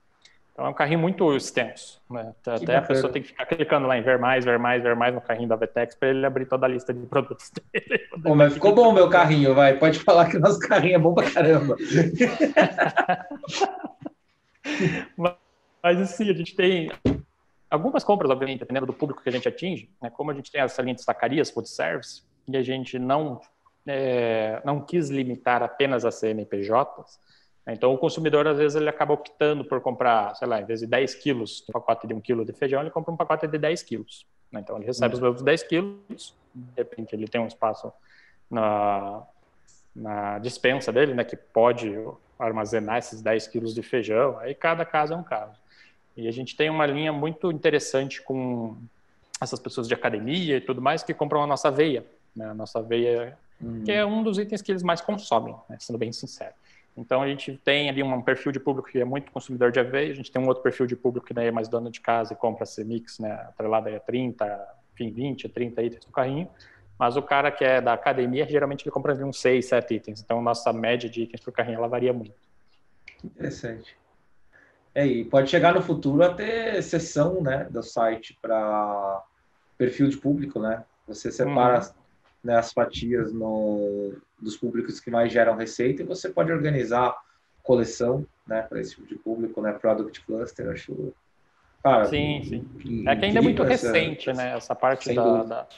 Então é um carrinho muito extenso. Né? Até a pessoa tem que ficar clicando lá em ver mais, ver mais, ver mais no carrinho da Vetex para ele abrir toda a lista de produtos dele. Bom, mas ficou bom o meu carrinho, vai. Pode falar que o nosso carrinho é bom pra caramba. mas, mas assim, a gente tem Algumas compras, obviamente, dependendo do público que a gente atinge, né, como a gente tem essa linha de sacarias, food service, e a gente não, é, não quis limitar apenas a CNPJs, né, então o consumidor, às vezes, ele acaba optando por comprar, sei lá, em vez de 10 quilos, um pacote de 1 quilo de feijão, ele compra um pacote de 10 quilos. Né, então ele recebe os mesmos 10 quilos, de repente ele tem um espaço na, na dispensa dele, né, que pode armazenar esses 10 quilos de feijão, aí cada caso é um caso. E a gente tem uma linha muito interessante com essas pessoas de academia e tudo mais que compram a nossa aveia, né? A nossa aveia, hum. que é um dos itens que eles mais consomem, né? sendo bem sincero. Então a gente tem ali um perfil de público que é muito consumidor de aveia, a gente tem um outro perfil de público que daí é mais dono de casa e compra esse mix, né, atrelado aí a 30, enfim, 20, 30 itens no carrinho. Mas o cara que é da academia, geralmente ele compra uns 6, 7 itens. Então nossa média de itens por carrinho ela varia muito. Interessante. É, e pode chegar no futuro a ter sessão né, do site para perfil de público, né? Você separa uhum. né, as fatias no, dos públicos que mais geram receita e você pode organizar coleção né, para esse tipo de público, né? Product Cluster, acho. Cara, sim, sim. É que ainda é muito recente, essa, né? Essa parte da, da,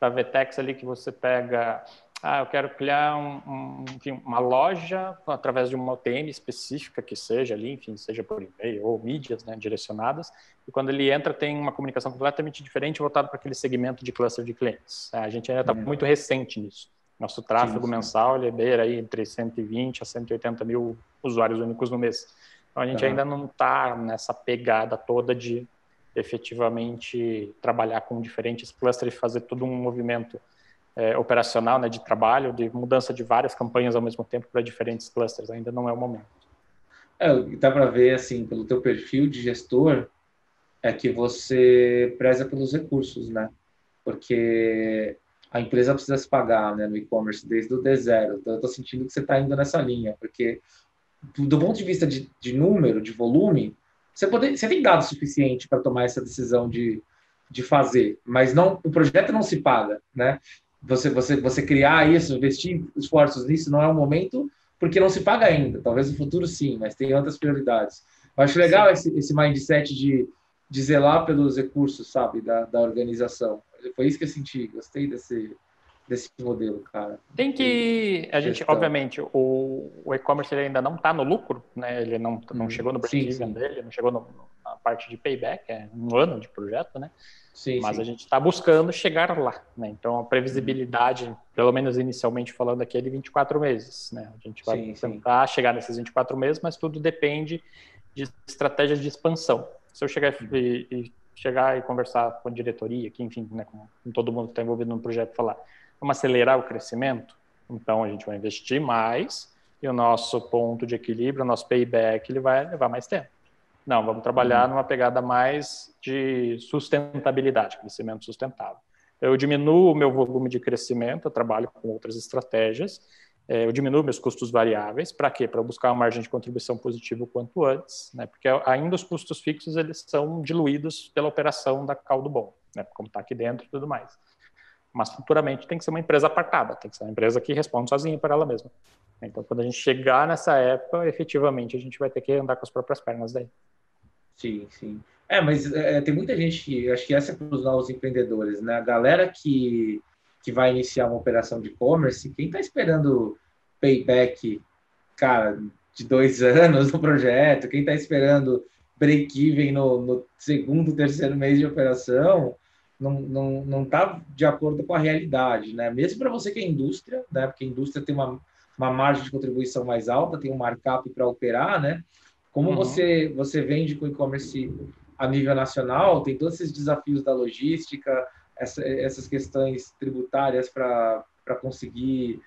da Vetex ali que você pega ah, eu quero criar um, um, enfim, uma loja através de uma OTM específica que seja ali, enfim, seja por e-mail ou mídias né, direcionadas, e quando ele entra tem uma comunicação completamente diferente voltada para aquele segmento de cluster de clientes. A gente ainda está uhum. muito recente nisso. Nosso tráfego sim, sim. mensal ele é beira aí entre 120 a 180 mil usuários únicos no mês. Então a gente uhum. ainda não está nessa pegada toda de efetivamente trabalhar com diferentes clusters e fazer todo um movimento é, operacional, né, de trabalho, de mudança de várias campanhas ao mesmo tempo para diferentes clusters. Ainda não é o momento. É, dá para ver, assim, pelo teu perfil de gestor, é que você preza pelos recursos, né? Porque a empresa precisa se pagar né, no e-commerce desde o D0. Então, eu estou sentindo que você está indo nessa linha, porque do ponto de vista de, de número, de volume, você, pode, você tem dado suficiente para tomar essa decisão de, de fazer, mas não o projeto não se paga, né? Você, você, você criar isso, investir esforços nisso não é o momento, porque não se paga ainda. Talvez no futuro sim, mas tem outras prioridades. Eu acho legal esse, esse mindset de, de zelar pelos recursos, sabe, da, da organização. Foi isso que eu senti, gostei desse, desse modelo, cara. Tem que a gente, gestão. obviamente, o, o e-commerce ainda não está no lucro, né? Ele não, não hum, chegou no break-even dele, não chegou no, na parte de payback, é um ano de projeto, né? Sim, Mas sim. a gente está buscando chegar lá, né? Então a previsibilidade, uhum. pelo menos inicialmente falando aqui, é de 24 meses, né? A gente vai sim, tentar chegar nesses 24 meses, mas tudo depende de estratégias de expansão. Se eu chegar e, e chegar e conversar com a diretoria, aqui, enfim, né, com, com todo mundo que está envolvido no projeto, falar, vamos acelerar o crescimento, então a gente vai investir mais e o nosso ponto de equilíbrio, o nosso payback, ele vai levar mais tempo. Não, vamos trabalhar numa pegada mais de sustentabilidade, crescimento sustentável. Eu diminuo o meu volume de crescimento, eu trabalho com outras estratégias, é, eu diminuo meus custos variáveis, para quê? Para buscar uma margem de contribuição positiva o quanto antes, né? porque ainda os custos fixos eles são diluídos pela operação da caldo bom, né? como está aqui dentro e tudo mais. Mas futuramente tem que ser uma empresa apartada, tem que ser uma empresa que responde sozinha por ela mesma. Então, quando a gente chegar nessa época, efetivamente a gente vai ter que andar com as próprias pernas daí. Sim, sim. É, mas é, tem muita gente que acho que essa é para os novos empreendedores, né? A galera que, que vai iniciar uma operação de e-commerce, quem está esperando payback, cara, de dois anos no projeto, quem está esperando break-even no, no, segundo, terceiro mês de operação, não, não, não tá de acordo com a realidade, né? Mesmo para você que é indústria, né? Porque a indústria tem uma, uma margem de contribuição mais alta, tem um markup para operar, né? Como uhum. você, você vende com e-commerce a nível nacional, tem todos esses desafios da logística, essa, essas questões tributárias para conseguir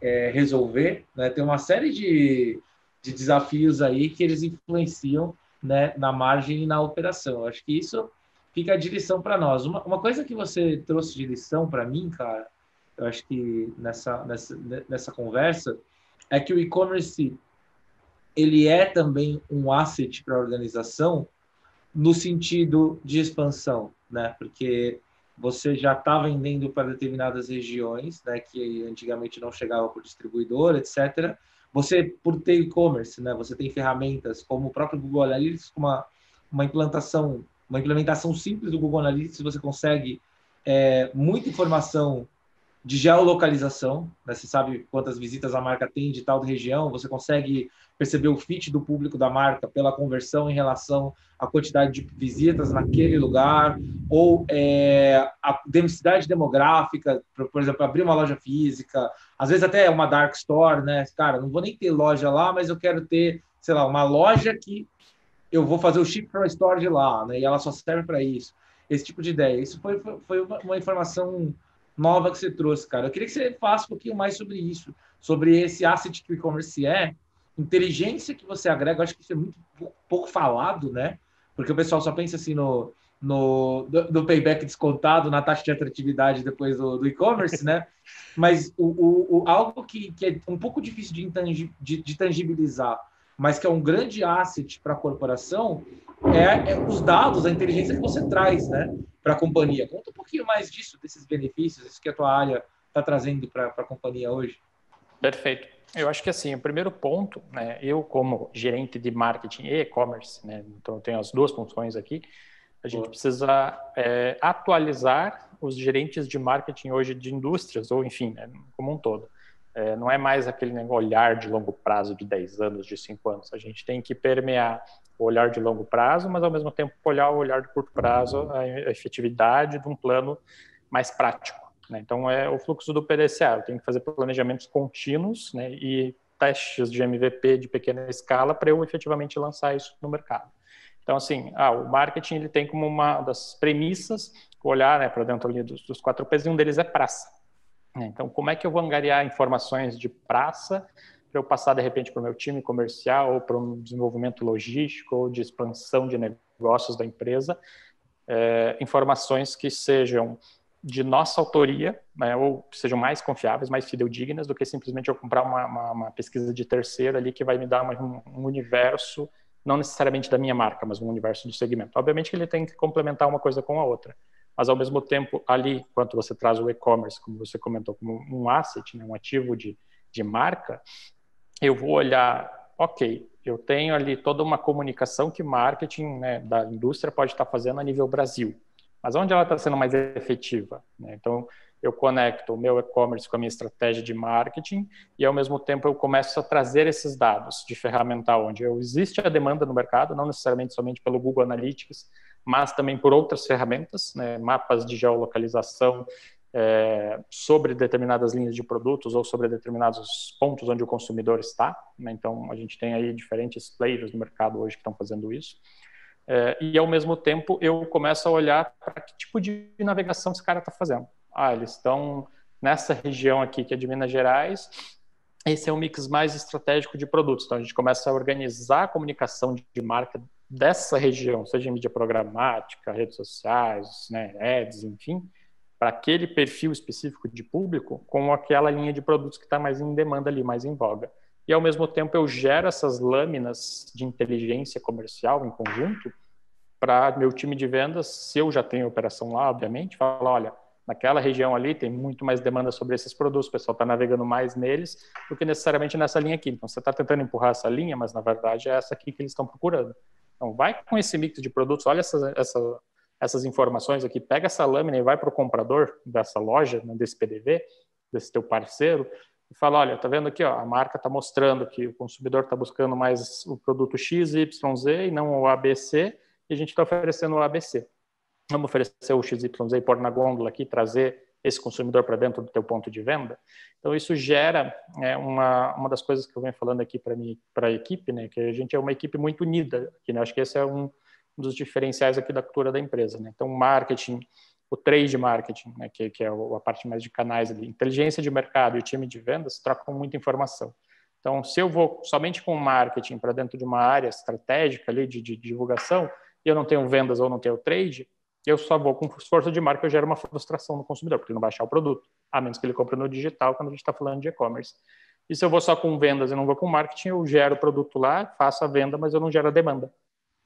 é, resolver, né? Tem uma série de, de desafios aí que eles influenciam né, na margem e na operação. Acho que isso fica de lição para nós. Uma, uma coisa que você trouxe de lição para mim, cara, eu acho que nessa, nessa, nessa conversa, é que o e-commerce ele é também um asset para a organização no sentido de expansão, né? Porque você já está vendendo para determinadas regiões, né? Que antigamente não chegava por distribuidor, etc. Você, por ter e-commerce, né? Você tem ferramentas como o próprio Google Analytics, uma uma implantação, uma implementação simples do Google Analytics, você consegue é, muita informação de geolocalização, né? você sabe quantas visitas a marca tem de tal região, você consegue perceber o fit do público da marca pela conversão em relação à quantidade de visitas naquele lugar, ou é, a densidade demográfica, por, exemplo, abrir uma loja física, às vezes até uma dark store, né? Cara, não vou nem ter loja lá, mas eu quero ter, sei lá, uma loja que eu vou fazer o ship from store de lá, né? E ela só serve para isso. Esse tipo de ideia. Isso foi, foi, uma, informação nova que você trouxe, cara. Eu queria que você falasse um pouquinho mais sobre isso, sobre esse asset que o e-commerce é, inteligência que você agrega. Eu acho que isso é muito pouco falado, né? Porque o pessoal só pensa assim no, no, no payback descontado, na taxa de atratividade depois do, do e-commerce, né? Mas o, o, o, algo que, que é um pouco difícil de, intangi, de, de tangibilizar, mas que é um grande asset para a corporação, é, é, os dados, a inteligência que você traz, né? para a companhia. Conta um pouquinho mais disso, desses benefícios, isso que a tua área está trazendo para a companhia hoje. Perfeito. Eu acho que assim, o primeiro ponto, né, eu como gerente de marketing e e-commerce, né, então eu tenho as duas funções aqui, a gente Boa. precisa é, atualizar os gerentes de marketing hoje de indústrias, ou enfim, né, como um todo. É, não é mais aquele olhar de longo prazo de 10 anos, de 5 anos. A gente tem que permear o olhar de longo prazo, mas ao mesmo tempo olhar o olhar de curto prazo, a efetividade de um plano mais prático. Né? Então, é o fluxo do PDCA. Eu tenho que fazer planejamentos contínuos né, e testes de MVP de pequena escala para eu efetivamente lançar isso no mercado. Então, assim, ah, o marketing ele tem como uma das premissas olhar né, para dentro dos, dos quatro P's e um deles é praça. Então, como é que eu vou angariar informações de praça para eu passar de repente para o meu time comercial ou para um desenvolvimento logístico ou de expansão de negócios da empresa, é, informações que sejam de nossa autoria, né, ou que sejam mais confiáveis, mais fidedignas, do que simplesmente eu comprar uma, uma, uma pesquisa de terceiro ali que vai me dar uma, um, um, universo, não necessariamente da minha marca, mas um universo do segmento. Obviamente que ele tem que complementar uma coisa com a outra, mas ao mesmo tempo ali, quando você traz o e-commerce, como você comentou, como um asset, né, um ativo de, de marca, eu vou olhar, ok, eu tenho ali toda uma comunicação que marketing né, da indústria pode estar fazendo a nível Brasil. Mas onde ela está sendo mais efetiva? Né? Então, eu conecto o meu e-commerce com a minha estratégia de marketing e, ao mesmo tempo, eu começo a trazer esses dados de ferramental, onde existe a demanda no mercado, não necessariamente somente pelo Google Analytics, mas também por outras ferramentas, né? mapas de geolocalização, é, sobre determinadas linhas de produtos ou sobre determinados pontos onde o consumidor está. Né? Então, a gente tem aí diferentes players no mercado hoje que estão fazendo isso. É, e, ao mesmo tempo, eu começo a olhar para que tipo de navegação esse cara está fazendo. Ah, eles estão nessa região aqui, que é de Minas Gerais, esse é o mix mais estratégico de produtos. Então, a gente começa a organizar a comunicação de marca dessa região, seja em mídia programática, redes sociais, né, ads, enfim, para aquele perfil específico de público com aquela linha de produtos que está mais em demanda ali, mais em voga. E ao mesmo tempo eu gero essas lâminas de inteligência comercial em conjunto para meu time de vendas, se eu já tenho operação lá, obviamente, falar, olha, naquela região ali tem muito mais demanda sobre esses produtos, o pessoal está navegando mais neles do que necessariamente nessa linha aqui. Então você está tentando empurrar essa linha, mas na verdade é essa aqui que eles estão procurando. Então vai com esse mix de produtos, olha essa, essa essas informações aqui, pega essa lâmina e vai para o comprador dessa loja, né, desse PDV, desse teu parceiro, e fala, olha, tá vendo aqui, ó, a marca está mostrando que o consumidor está buscando mais o produto X, Y, Z e não o ABC, e a gente está oferecendo o ABC. Vamos oferecer o XYZ e pôr na gôndola aqui, trazer esse consumidor para dentro do teu ponto de venda. Então isso gera é, uma, uma das coisas que eu venho falando aqui para mim, para a equipe, né, que a gente é uma equipe muito unida, que né, acho que esse é um um dos diferenciais aqui da cultura da empresa. Né? Então, marketing, o trade marketing, né, que, que, é a parte mais de canais ali, inteligência de mercado e o time de vendas trocam muita informação. Então, se eu vou somente com marketing para dentro de uma área estratégica ali de, de, divulgação e eu não tenho vendas ou não tenho trade, eu só vou com esforço de marca, eu gero uma frustração no consumidor, porque ele não vai achar o produto, a menos que ele compre no digital, quando a gente está falando de e-commerce. E se eu vou só com vendas e não vou com marketing, eu gero o produto lá, faço a venda, mas eu não gero a demanda.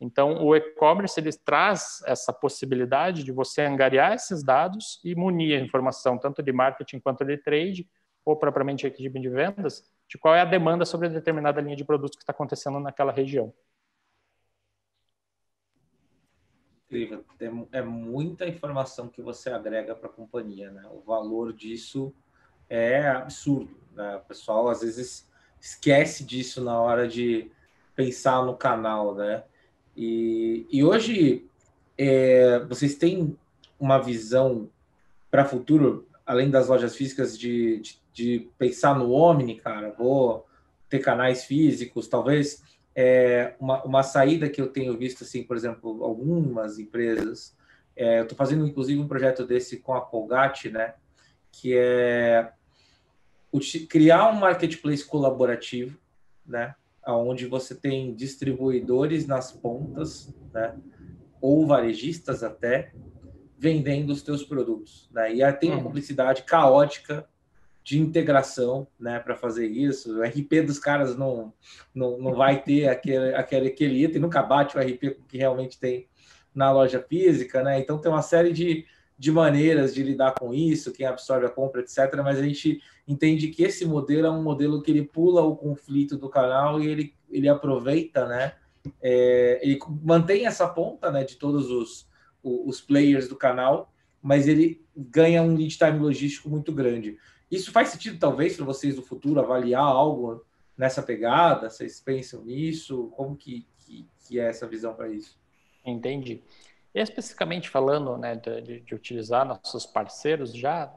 Então, o e-commerce ele traz essa possibilidade de você angariar esses dados e munir a informação, tanto de marketing quanto de trade, ou propriamente equipe de vendas, de qual é a demanda sobre determinada linha de produtos que está acontecendo naquela região. Incrível. É muita informação que você agrega para a companhia, né? O valor disso é absurdo. Né? O pessoal às vezes esquece disso na hora de pensar no canal, né? E, e hoje é, vocês têm uma visão para futuro, além das lojas físicas, de, de, de, pensar no Omni, cara? Vou ter canais físicos, talvez é, uma, uma saída que eu tenho visto, assim, por exemplo, algumas empresas. É, eu estou fazendo, inclusive, um projeto desse com a Colgate, né? Que é criar um marketplace colaborativo, né? onde você tem distribuidores nas pontas, né, ou varejistas até, vendendo os teus produtos. Né? E tem uma uhum. publicidade caótica de integração né, para fazer isso. O RP dos caras não, não, não vai ter aquele, aquele, aquele item, nunca bate o RP que realmente tem na loja física. Né? Então tem uma série de, de maneiras de lidar com isso, quem absorve a compra, etc. Mas a gente entende que esse modelo é um modelo que ele pula o conflito do canal e ele, ele aproveita, né? É, ele mantém essa ponta né, de todos os, os players do canal, mas ele ganha um lead time logístico muito grande. Isso faz sentido, talvez, para vocês no futuro avaliar algo nessa pegada? Vocês pensam nisso? Como que, que, que é essa visão para isso? Entendi. Especificamente falando né, de, de utilizar nossos parceiros, já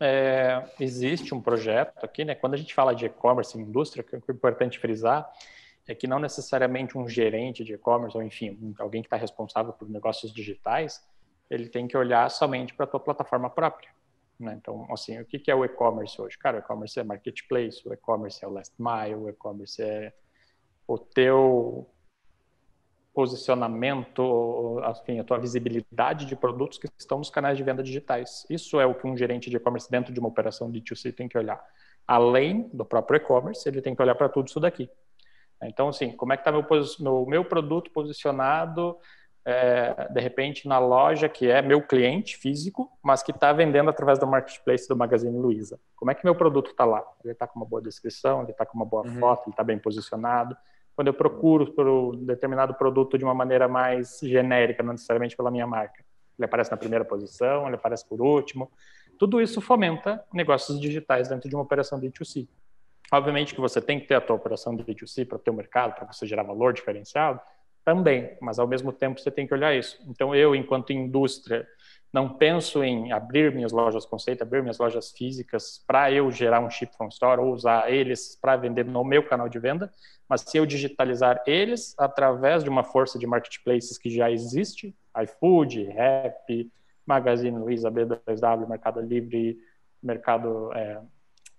é, existe um projeto aqui, né? Quando a gente fala de e-commerce indústria, que é importante frisar é que não necessariamente um gerente de e-commerce ou enfim alguém que está responsável por negócios digitais, ele tem que olhar somente para a tua plataforma própria. Né? Então, assim, o que, é o e-commerce hoje? Cara, o e-commerce é marketplace, o e-commerce é o last mile, o e-commerce é o teu posicionamento, enfim, a tua visibilidade de produtos que estão nos canais de venda digitais. Isso é o que um gerente de e-commerce dentro de uma operação de 2C tem que olhar. Além do próprio e-commerce, ele tem que olhar para tudo isso daqui. Então, assim, como é que está meu, meu, meu produto posicionado, é, de repente, na loja que é meu cliente físico, mas que está vendendo através do marketplace do Magazine Luiza? Como é que meu produto está lá? Ele está com uma boa descrição, ele está com uma boa uhum. foto, ele está bem posicionado, quando eu procuro por um determinado produto de uma maneira mais genérica, não necessariamente pela minha marca. Ele aparece na primeira posição, ele aparece por último. Tudo isso fomenta negócios digitais dentro de uma operação D2C. Obviamente que você tem que ter a tua operação de D2C para ter o mercado, para você gerar valor diferenciado, também, mas ao mesmo tempo você tem que olhar isso. Então eu, enquanto indústria, não penso em abrir minhas lojas conceito, abrir minhas lojas físicas para eu gerar um ship from store ou usar eles para vender no meu canal de venda, mas se eu digitalizar eles através de uma força de marketplaces que já existe, iFood, Rap, Magazine Luiza, B2W, Mercado Livre, Mercado é,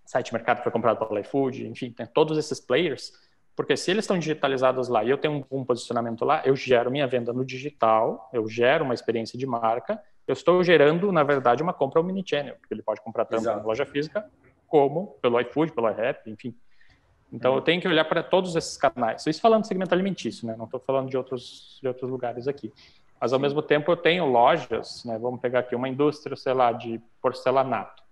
site mercado que foi comprado pelo iFood, enfim, tem todos esses players, porque se eles estão digitalizados lá e eu tenho um, posicionamento lá, eu gero minha venda no digital, eu gero uma experiência de marca, eu estou gerando, na verdade, uma compra omnichannel, porque ele pode comprar tanto Exato. na loja física como pelo iFood, pelo iRap, enfim. Então, eu tenho que olhar para todos esses canais. Isso falando de segmento alimentício, né? Não estou falando de outros, de outros lugares aqui. Mas, ao mesmo tempo, eu tenho lojas, né? Vamos pegar aqui uma indústria, sei lá, de porcelanato.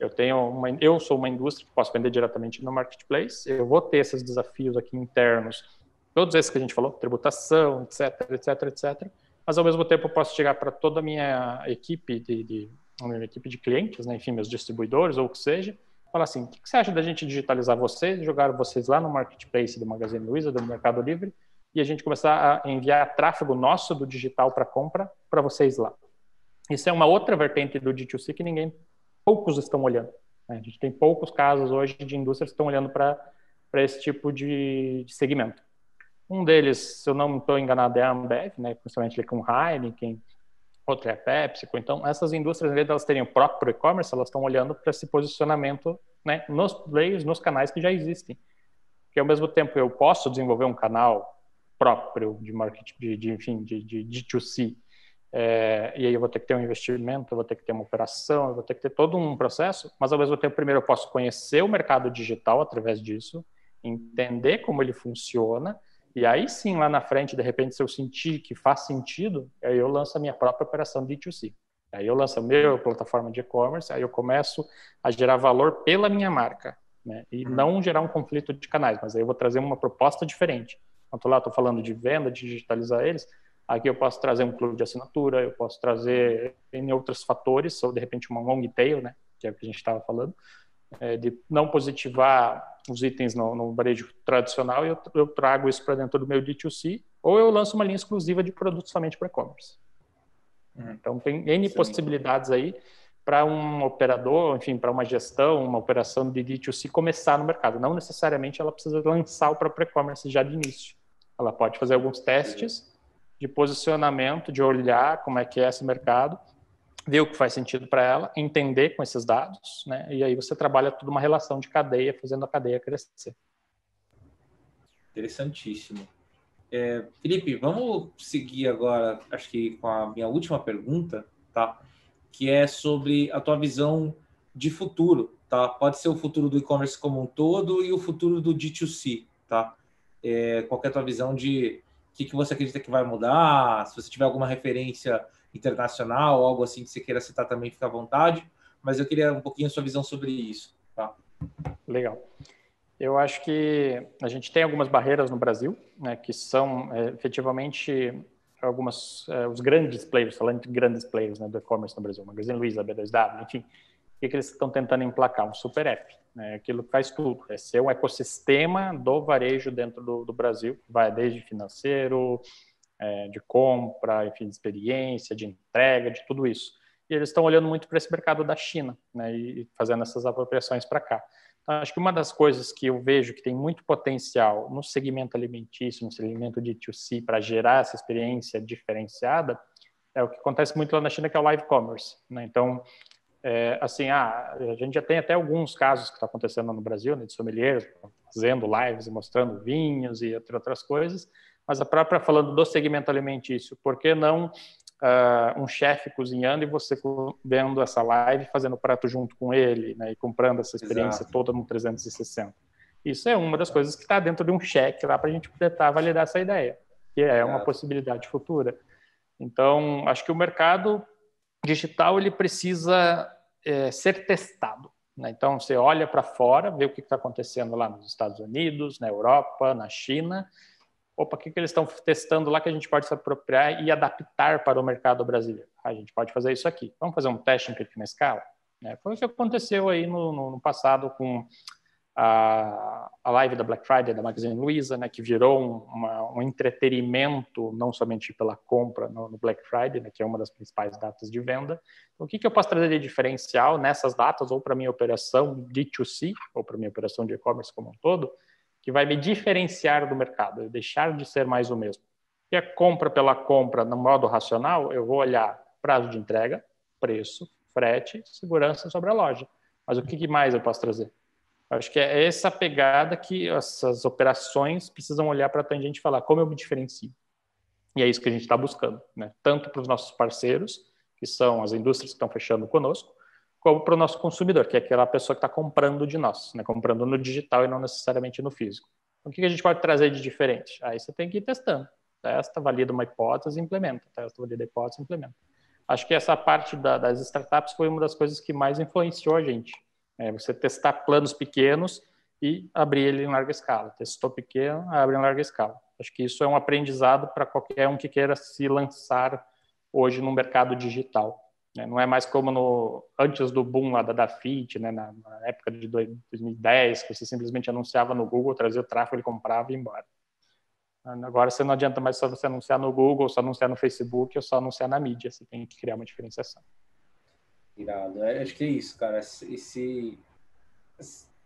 Eu tenho uma, eu sou uma indústria que posso vender diretamente no marketplace. Eu vou ter esses desafios aqui internos, todos esses que a gente falou, tributação, etc, etc, etc. Mas ao mesmo tempo eu posso chegar para toda a minha equipe de, de minha equipe de clientes, né, enfim, meus distribuidores ou o que seja, falar assim: o que você acha da gente digitalizar vocês, jogar vocês lá no marketplace do Magazine Luiza, do Mercado Livre, e a gente começar a enviar tráfego nosso do digital para compra para vocês lá. Isso é uma outra vertente do D2C que ninguém poucos estão olhando. Né? A gente tem poucos casos hoje de indústrias que estão olhando para esse tipo de, de, segmento. Um deles, se eu não estou enganado, é a Ambev, né? principalmente com Heineken, outro é a PepsiCo. Então, essas indústrias, em vez de elas terem o próprio e-commerce, elas estão olhando para esse posicionamento né, nos players, nos canais que já existem. Que ao mesmo tempo eu posso desenvolver um canal próprio de marketing, de, de enfim, de, de, de D2C, é, e aí eu vou ter que ter um investimento, eu vou ter que ter uma operação, eu vou ter que ter todo um processo, mas ao mesmo tempo, primeiro eu posso conhecer o mercado digital através disso, entender como ele funciona, e aí sim, lá na frente, de repente, se eu sentir que faz sentido, aí eu lanço a minha própria operação D2C. Aí eu lanço a minha plataforma de e-commerce, aí eu começo a gerar valor pela minha marca, né? E uhum. não gerar um conflito de canais, mas aí eu vou trazer uma proposta diferente. Enquanto lá estou falando de venda, de digitalizar eles, Aqui eu posso trazer um clube de assinatura, eu posso trazer em outros fatores, ou de repente uma long tail, né, que é o que a gente estava falando, é, de não positivar os itens no, no varejo tradicional e eu, eu trago isso para dentro do meu D2C, ou eu lanço uma linha exclusiva de produtos somente para e-commerce. Uhum. Então tem N Sim. possibilidades aí para um operador, enfim, para uma gestão, uma operação de D2C começar no mercado. Não necessariamente ela precisa lançar o próprio e-commerce já de início. Ela pode fazer alguns testes de posicionamento, de olhar como é que é esse mercado, ver o que faz sentido para ela, entender com esses dados, né? E aí você trabalha toda uma relação de cadeia, fazendo a cadeia crescer. Interessantíssimo. É, Felipe, vamos seguir agora, acho que com a minha última pergunta, tá? Que é sobre a tua visão de futuro, tá? Pode ser o futuro do e-commerce como um todo e o futuro do D2C, tá? É, qual é a tua visão de o que, que você acredita que vai mudar, se você tiver alguma referência internacional, algo assim que você queira citar também, fica à vontade. Mas eu queria um pouquinho a sua visão sobre isso. Tá? Legal. Eu acho que a gente tem algumas barreiras no Brasil, né, que são é, efetivamente algumas é, os grandes players, falando de grandes players né, do e-commerce no Brasil, Magazine Luiza, B2W, enfim, que, que eles estão tentando emplacar? Um super app né? aquilo que faz tudo, é ser um ecossistema do varejo dentro do, do Brasil, vai desde financeiro, é, de compra, enfim, de experiência, de entrega, de tudo isso. E eles estão olhando muito para esse mercado da China, né, e fazendo essas apropriações para cá. Então, acho que uma das coisas que eu vejo que tem muito potencial no segmento alimentício, no segmento de 2C, para gerar essa experiência diferenciada, é o que acontece muito lá na China, que é o live commerce. Né? Então, é, assim, ah, a gente já tem até alguns casos que está acontecendo no Brasil, né, de sommeliers fazendo lives e mostrando vinhos e outras coisas, mas a própria falando do segmento alimentício, por que não uh, um chefe cozinhando e você vendo essa live, fazendo prato junto com ele, né, e comprando essa experiência Exato. toda no 360? Isso é uma das coisas que está dentro de um cheque lá para a gente tentar validar essa ideia, que é uma possibilidade futura. Então, acho que o mercado digital ele precisa é, ser testado. Né? Então, você olha para fora, vê o que está acontecendo lá nos Estados Unidos, na Europa, na China. Opa, o que, que eles estão testando lá que a gente pode se apropriar e adaptar para o mercado brasileiro? A gente pode fazer isso aqui. Vamos fazer um teste em pequena escala? Né? Foi o que aconteceu aí no, no, no passado com a, a live da Black Friday da Magazine Luiza, né, que virou um, uma, um entretenimento não somente pela compra no, no Black Friday, né, que é uma das principais datas de venda. Então, o que, que eu posso trazer de diferencial nessas datas, ou para minha operação D2C, ou para minha operação de e-commerce como um todo, que vai me diferenciar do mercado, deixar de ser mais o mesmo. E a compra pela compra no modo racional, eu vou olhar prazo de entrega, preço, frete, segurança sobre a loja. Mas o que mais eu posso trazer? Acho que é essa pegada que essas operações precisam olhar para a tangente e falar como eu me diferencio. E é isso que a gente está buscando, né? tanto para os nossos parceiros, que são as indústrias que estão fechando conosco, como para o nosso consumidor, que é aquela pessoa que está comprando de nós, né? comprando no digital e não necessariamente no físico. Então, o que a gente pode trazer de diferente? Aí você tem que ir testando. Testa, valida uma hipótese, implementa. Testa, valida a hipótese, implementa. Acho que essa parte da, das startups foi uma das coisas que mais influenciou a gente é você testar planos pequenos e abrir ele em larga escala. Testou pequeno, abre em larga escala. Acho que isso é um aprendizado para qualquer um que queira se lançar hoje no mercado digital. Né? Não é mais como no, antes do boom lá da Dafit, né? na, na época de 2010, que você simplesmente anunciava no Google, trazia o tráfego, ele comprava e ia embora. Agora você não adianta mais só você anunciar no Google, só anunciar no Facebook ou só anunciar na mídia. Você tem que criar uma diferenciação. Irado. É, acho que é isso, cara. Esse,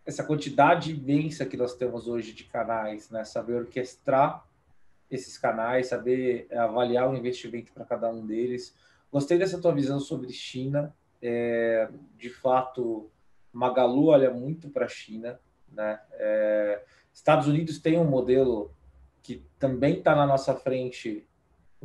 essa quantidade imensa que nós temos hoje de canais, né? Saber orquestrar esses canais, saber avaliar o investimento para cada um deles. Gostei dessa tua visão sobre China. É, de fato, Magalu olha muito para a China, né? É, Estados Unidos tem um modelo que também está na nossa frente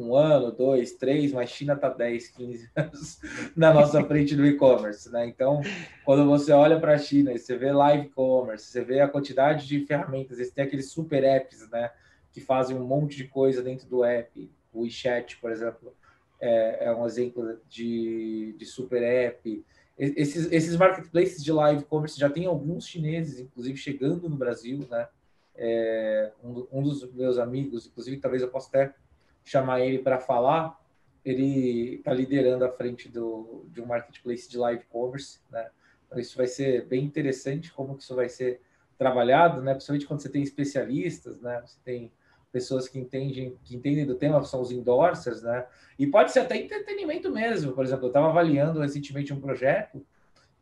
um ano, dois, três, mas China está 10, 15 anos na nossa frente do e-commerce, né? Então, quando você olha para a China e você vê live commerce, você vê a quantidade de ferramentas, eles têm aqueles super apps, né? Que fazem um monte de coisa dentro do app. O WeChat, por exemplo, é, é um exemplo de, de super app. Esses, esses marketplaces de live commerce já tem alguns chineses, inclusive, chegando no Brasil, né? É, um, um dos meus amigos, inclusive, talvez eu possa até chamar ele para falar, ele está liderando a frente do, de um marketplace de live commerce, né? Então, isso vai ser bem interessante como que isso vai ser trabalhado, né? Principalmente quando você tem especialistas, né? Você tem pessoas que entendem, que entendem do tema, são os endorsers, né? E pode ser até entretenimento mesmo. Por exemplo, eu estava avaliando recentemente um projeto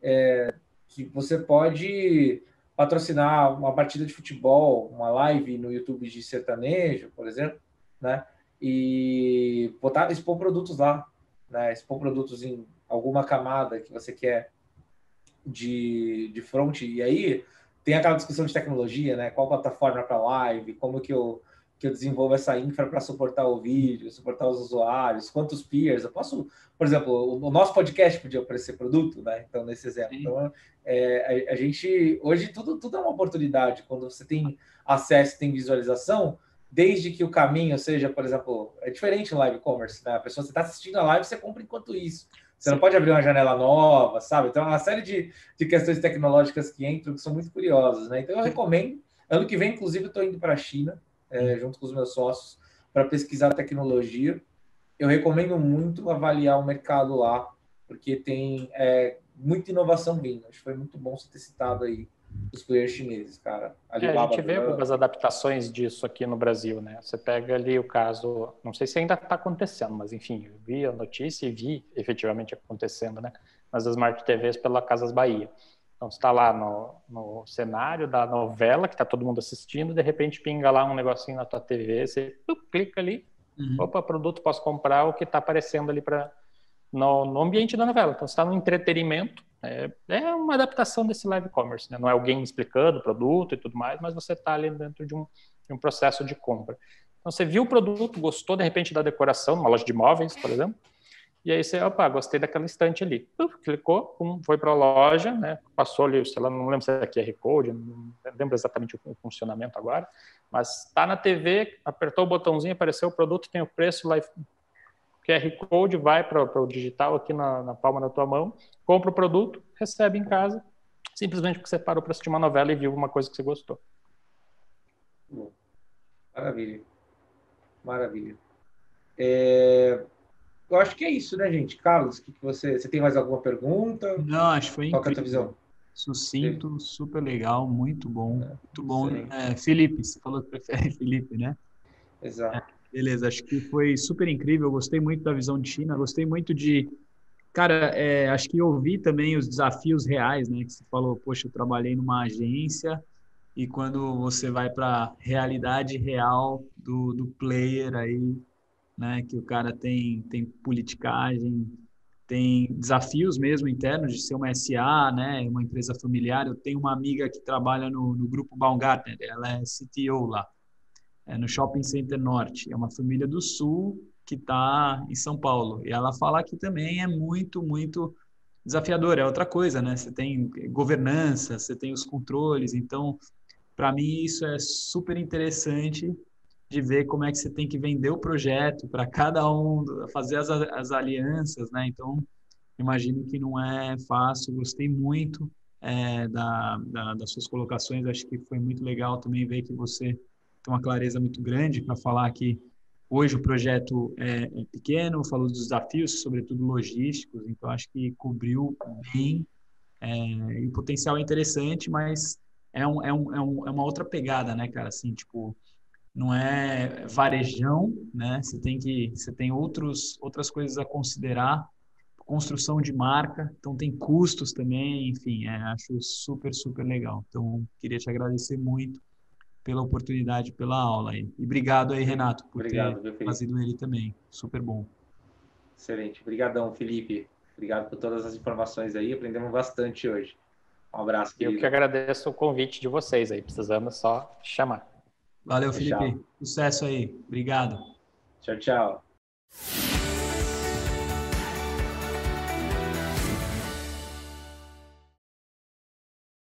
é, que você pode patrocinar uma partida de futebol, uma live no YouTube de sertanejo, por exemplo, né? E botar, expor produtos lá, né? expor produtos em alguma camada que você quer de, de front. E aí tem aquela discussão de tecnologia, né? Qual plataforma para live, como que eu, que eu desenvolvo essa infra para suportar o vídeo, suportar os usuários, quantos peers. Eu posso, por exemplo, o, nosso podcast podia oferecer produto, né? Então, nesse exemplo. Então, é, a, a, gente, hoje, tudo, tudo é uma oportunidade. Quando você tem acesso, tem visualização, desde que o caminho seja, por exemplo, é diferente no live commerce, né? A pessoa você está assistindo a live, você compra enquanto isso. Você não pode abrir uma janela nova, sabe? Então, é uma série de, de questões tecnológicas que entram que são muito curiosas, né? Então, eu recomendo. Ano que vem, inclusive, eu estou indo para a China, é, junto com os meus sócios, para pesquisar tecnologia. Eu recomendo muito avaliar o mercado lá, porque tem é, muita inovação vindo. Acho que foi muito bom você ter citado aí os players chineses, cara. Alibaba, é, a gente vê algumas adaptações disso aqui no Brasil, né? Você pega ali o caso, não sei se ainda está acontecendo, mas enfim, eu vi a notícia e vi efetivamente acontecendo, né? Nas Smart TVs pela Casas Bahia. Então, você está lá no, no, cenário da novela, que está todo mundo assistindo, de repente pinga lá um negocinho na tua TV, você clica ali, uhum. opa, produto, posso comprar o que está aparecendo ali para no, no ambiente da novela. Então, você está no entretenimento, é, é, uma adaptação desse live commerce, né? não é alguém explicando o produto e tudo mais, mas você está ali dentro de um, de um, processo de compra. Então você viu o produto, gostou de repente da decoração, numa loja de imóveis, por exemplo, e aí você, opa, gostei daquela estante ali. Uf, clicou, pum, foi para a loja, né? passou ali, sei lá, não lembro se é QR Code, não lembro exatamente o funcionamento agora, mas está na TV, apertou o botãozinho, apareceu o produto, tem o preço, live, QR Code, vai para o digital aqui na, na, palma da tua mão, compra o produto, recebe em casa, simplesmente porque você parou para assistir uma novela e viu uma coisa que você gostou. Maravilha. Maravilha. É... Eu acho que é isso, né, gente? Carlos, que, que você, você tem mais alguma pergunta? Não, acho que foi Qual incrível. Qual é a tua visão? Sucinto, super legal, muito bom, é, muito bom. É, Felipe, você falou que prefere Felipe, né? Exato. Beleza, acho que foi super incrível, gostei muito da visão de China, gostei muito de, cara, é, acho que ouvi também os desafios reais, né? Que você falou, poxa, eu trabalhei numa agência e quando você vai para a realidade real do, do player aí, né? Que o cara tem, tem politicagem, tem desafios mesmo internos de ser uma SA, né, uma empresa familiar. Eu tenho uma amiga que trabalha no, no grupo Baumgartner, ela é CTO lá, é no Shopping Center Norte. É uma família do Sul que está em São Paulo. E ela fala que também é muito, muito desafiador. É outra coisa, né? Você tem governança, você tem os controles. Então, para mim, isso é super interessante de ver como é que você tem que vender o projeto para cada um, fazer as, as alianças, né? Então, imagino que não é fácil. Gostei muito é, da, da, das suas colocações. Acho que foi muito legal também ver que você uma clareza muito grande para falar que hoje o projeto é, é, pequeno, falou dos desafios, sobretudo logísticos. Então, acho que cobriu bem. É, o potencial é interessante, mas é, um, é, um, é, um, é uma outra pegada, né, cara? Assim, tipo, não é varejão, né? Você tem que, você tem outros, outras coisas a considerar, construção de marca, então tem custos também, enfim, é, acho super, super legal. Então, queria te agradecer muito pela oportunidade, pela aula aí. E obrigado aí, Renato, por obrigado, ter trazido ele também. Super bom. Excelente. Obrigadão, Felipe. Obrigado por todas as informações aí. Aprendemos bastante hoje. Um abraço. Querido. Eu que agradeço o convite de vocês aí. Precisamos só chamar. Valeu, Felipe. Tchau. Sucesso aí. Obrigado. Tchau, tchau.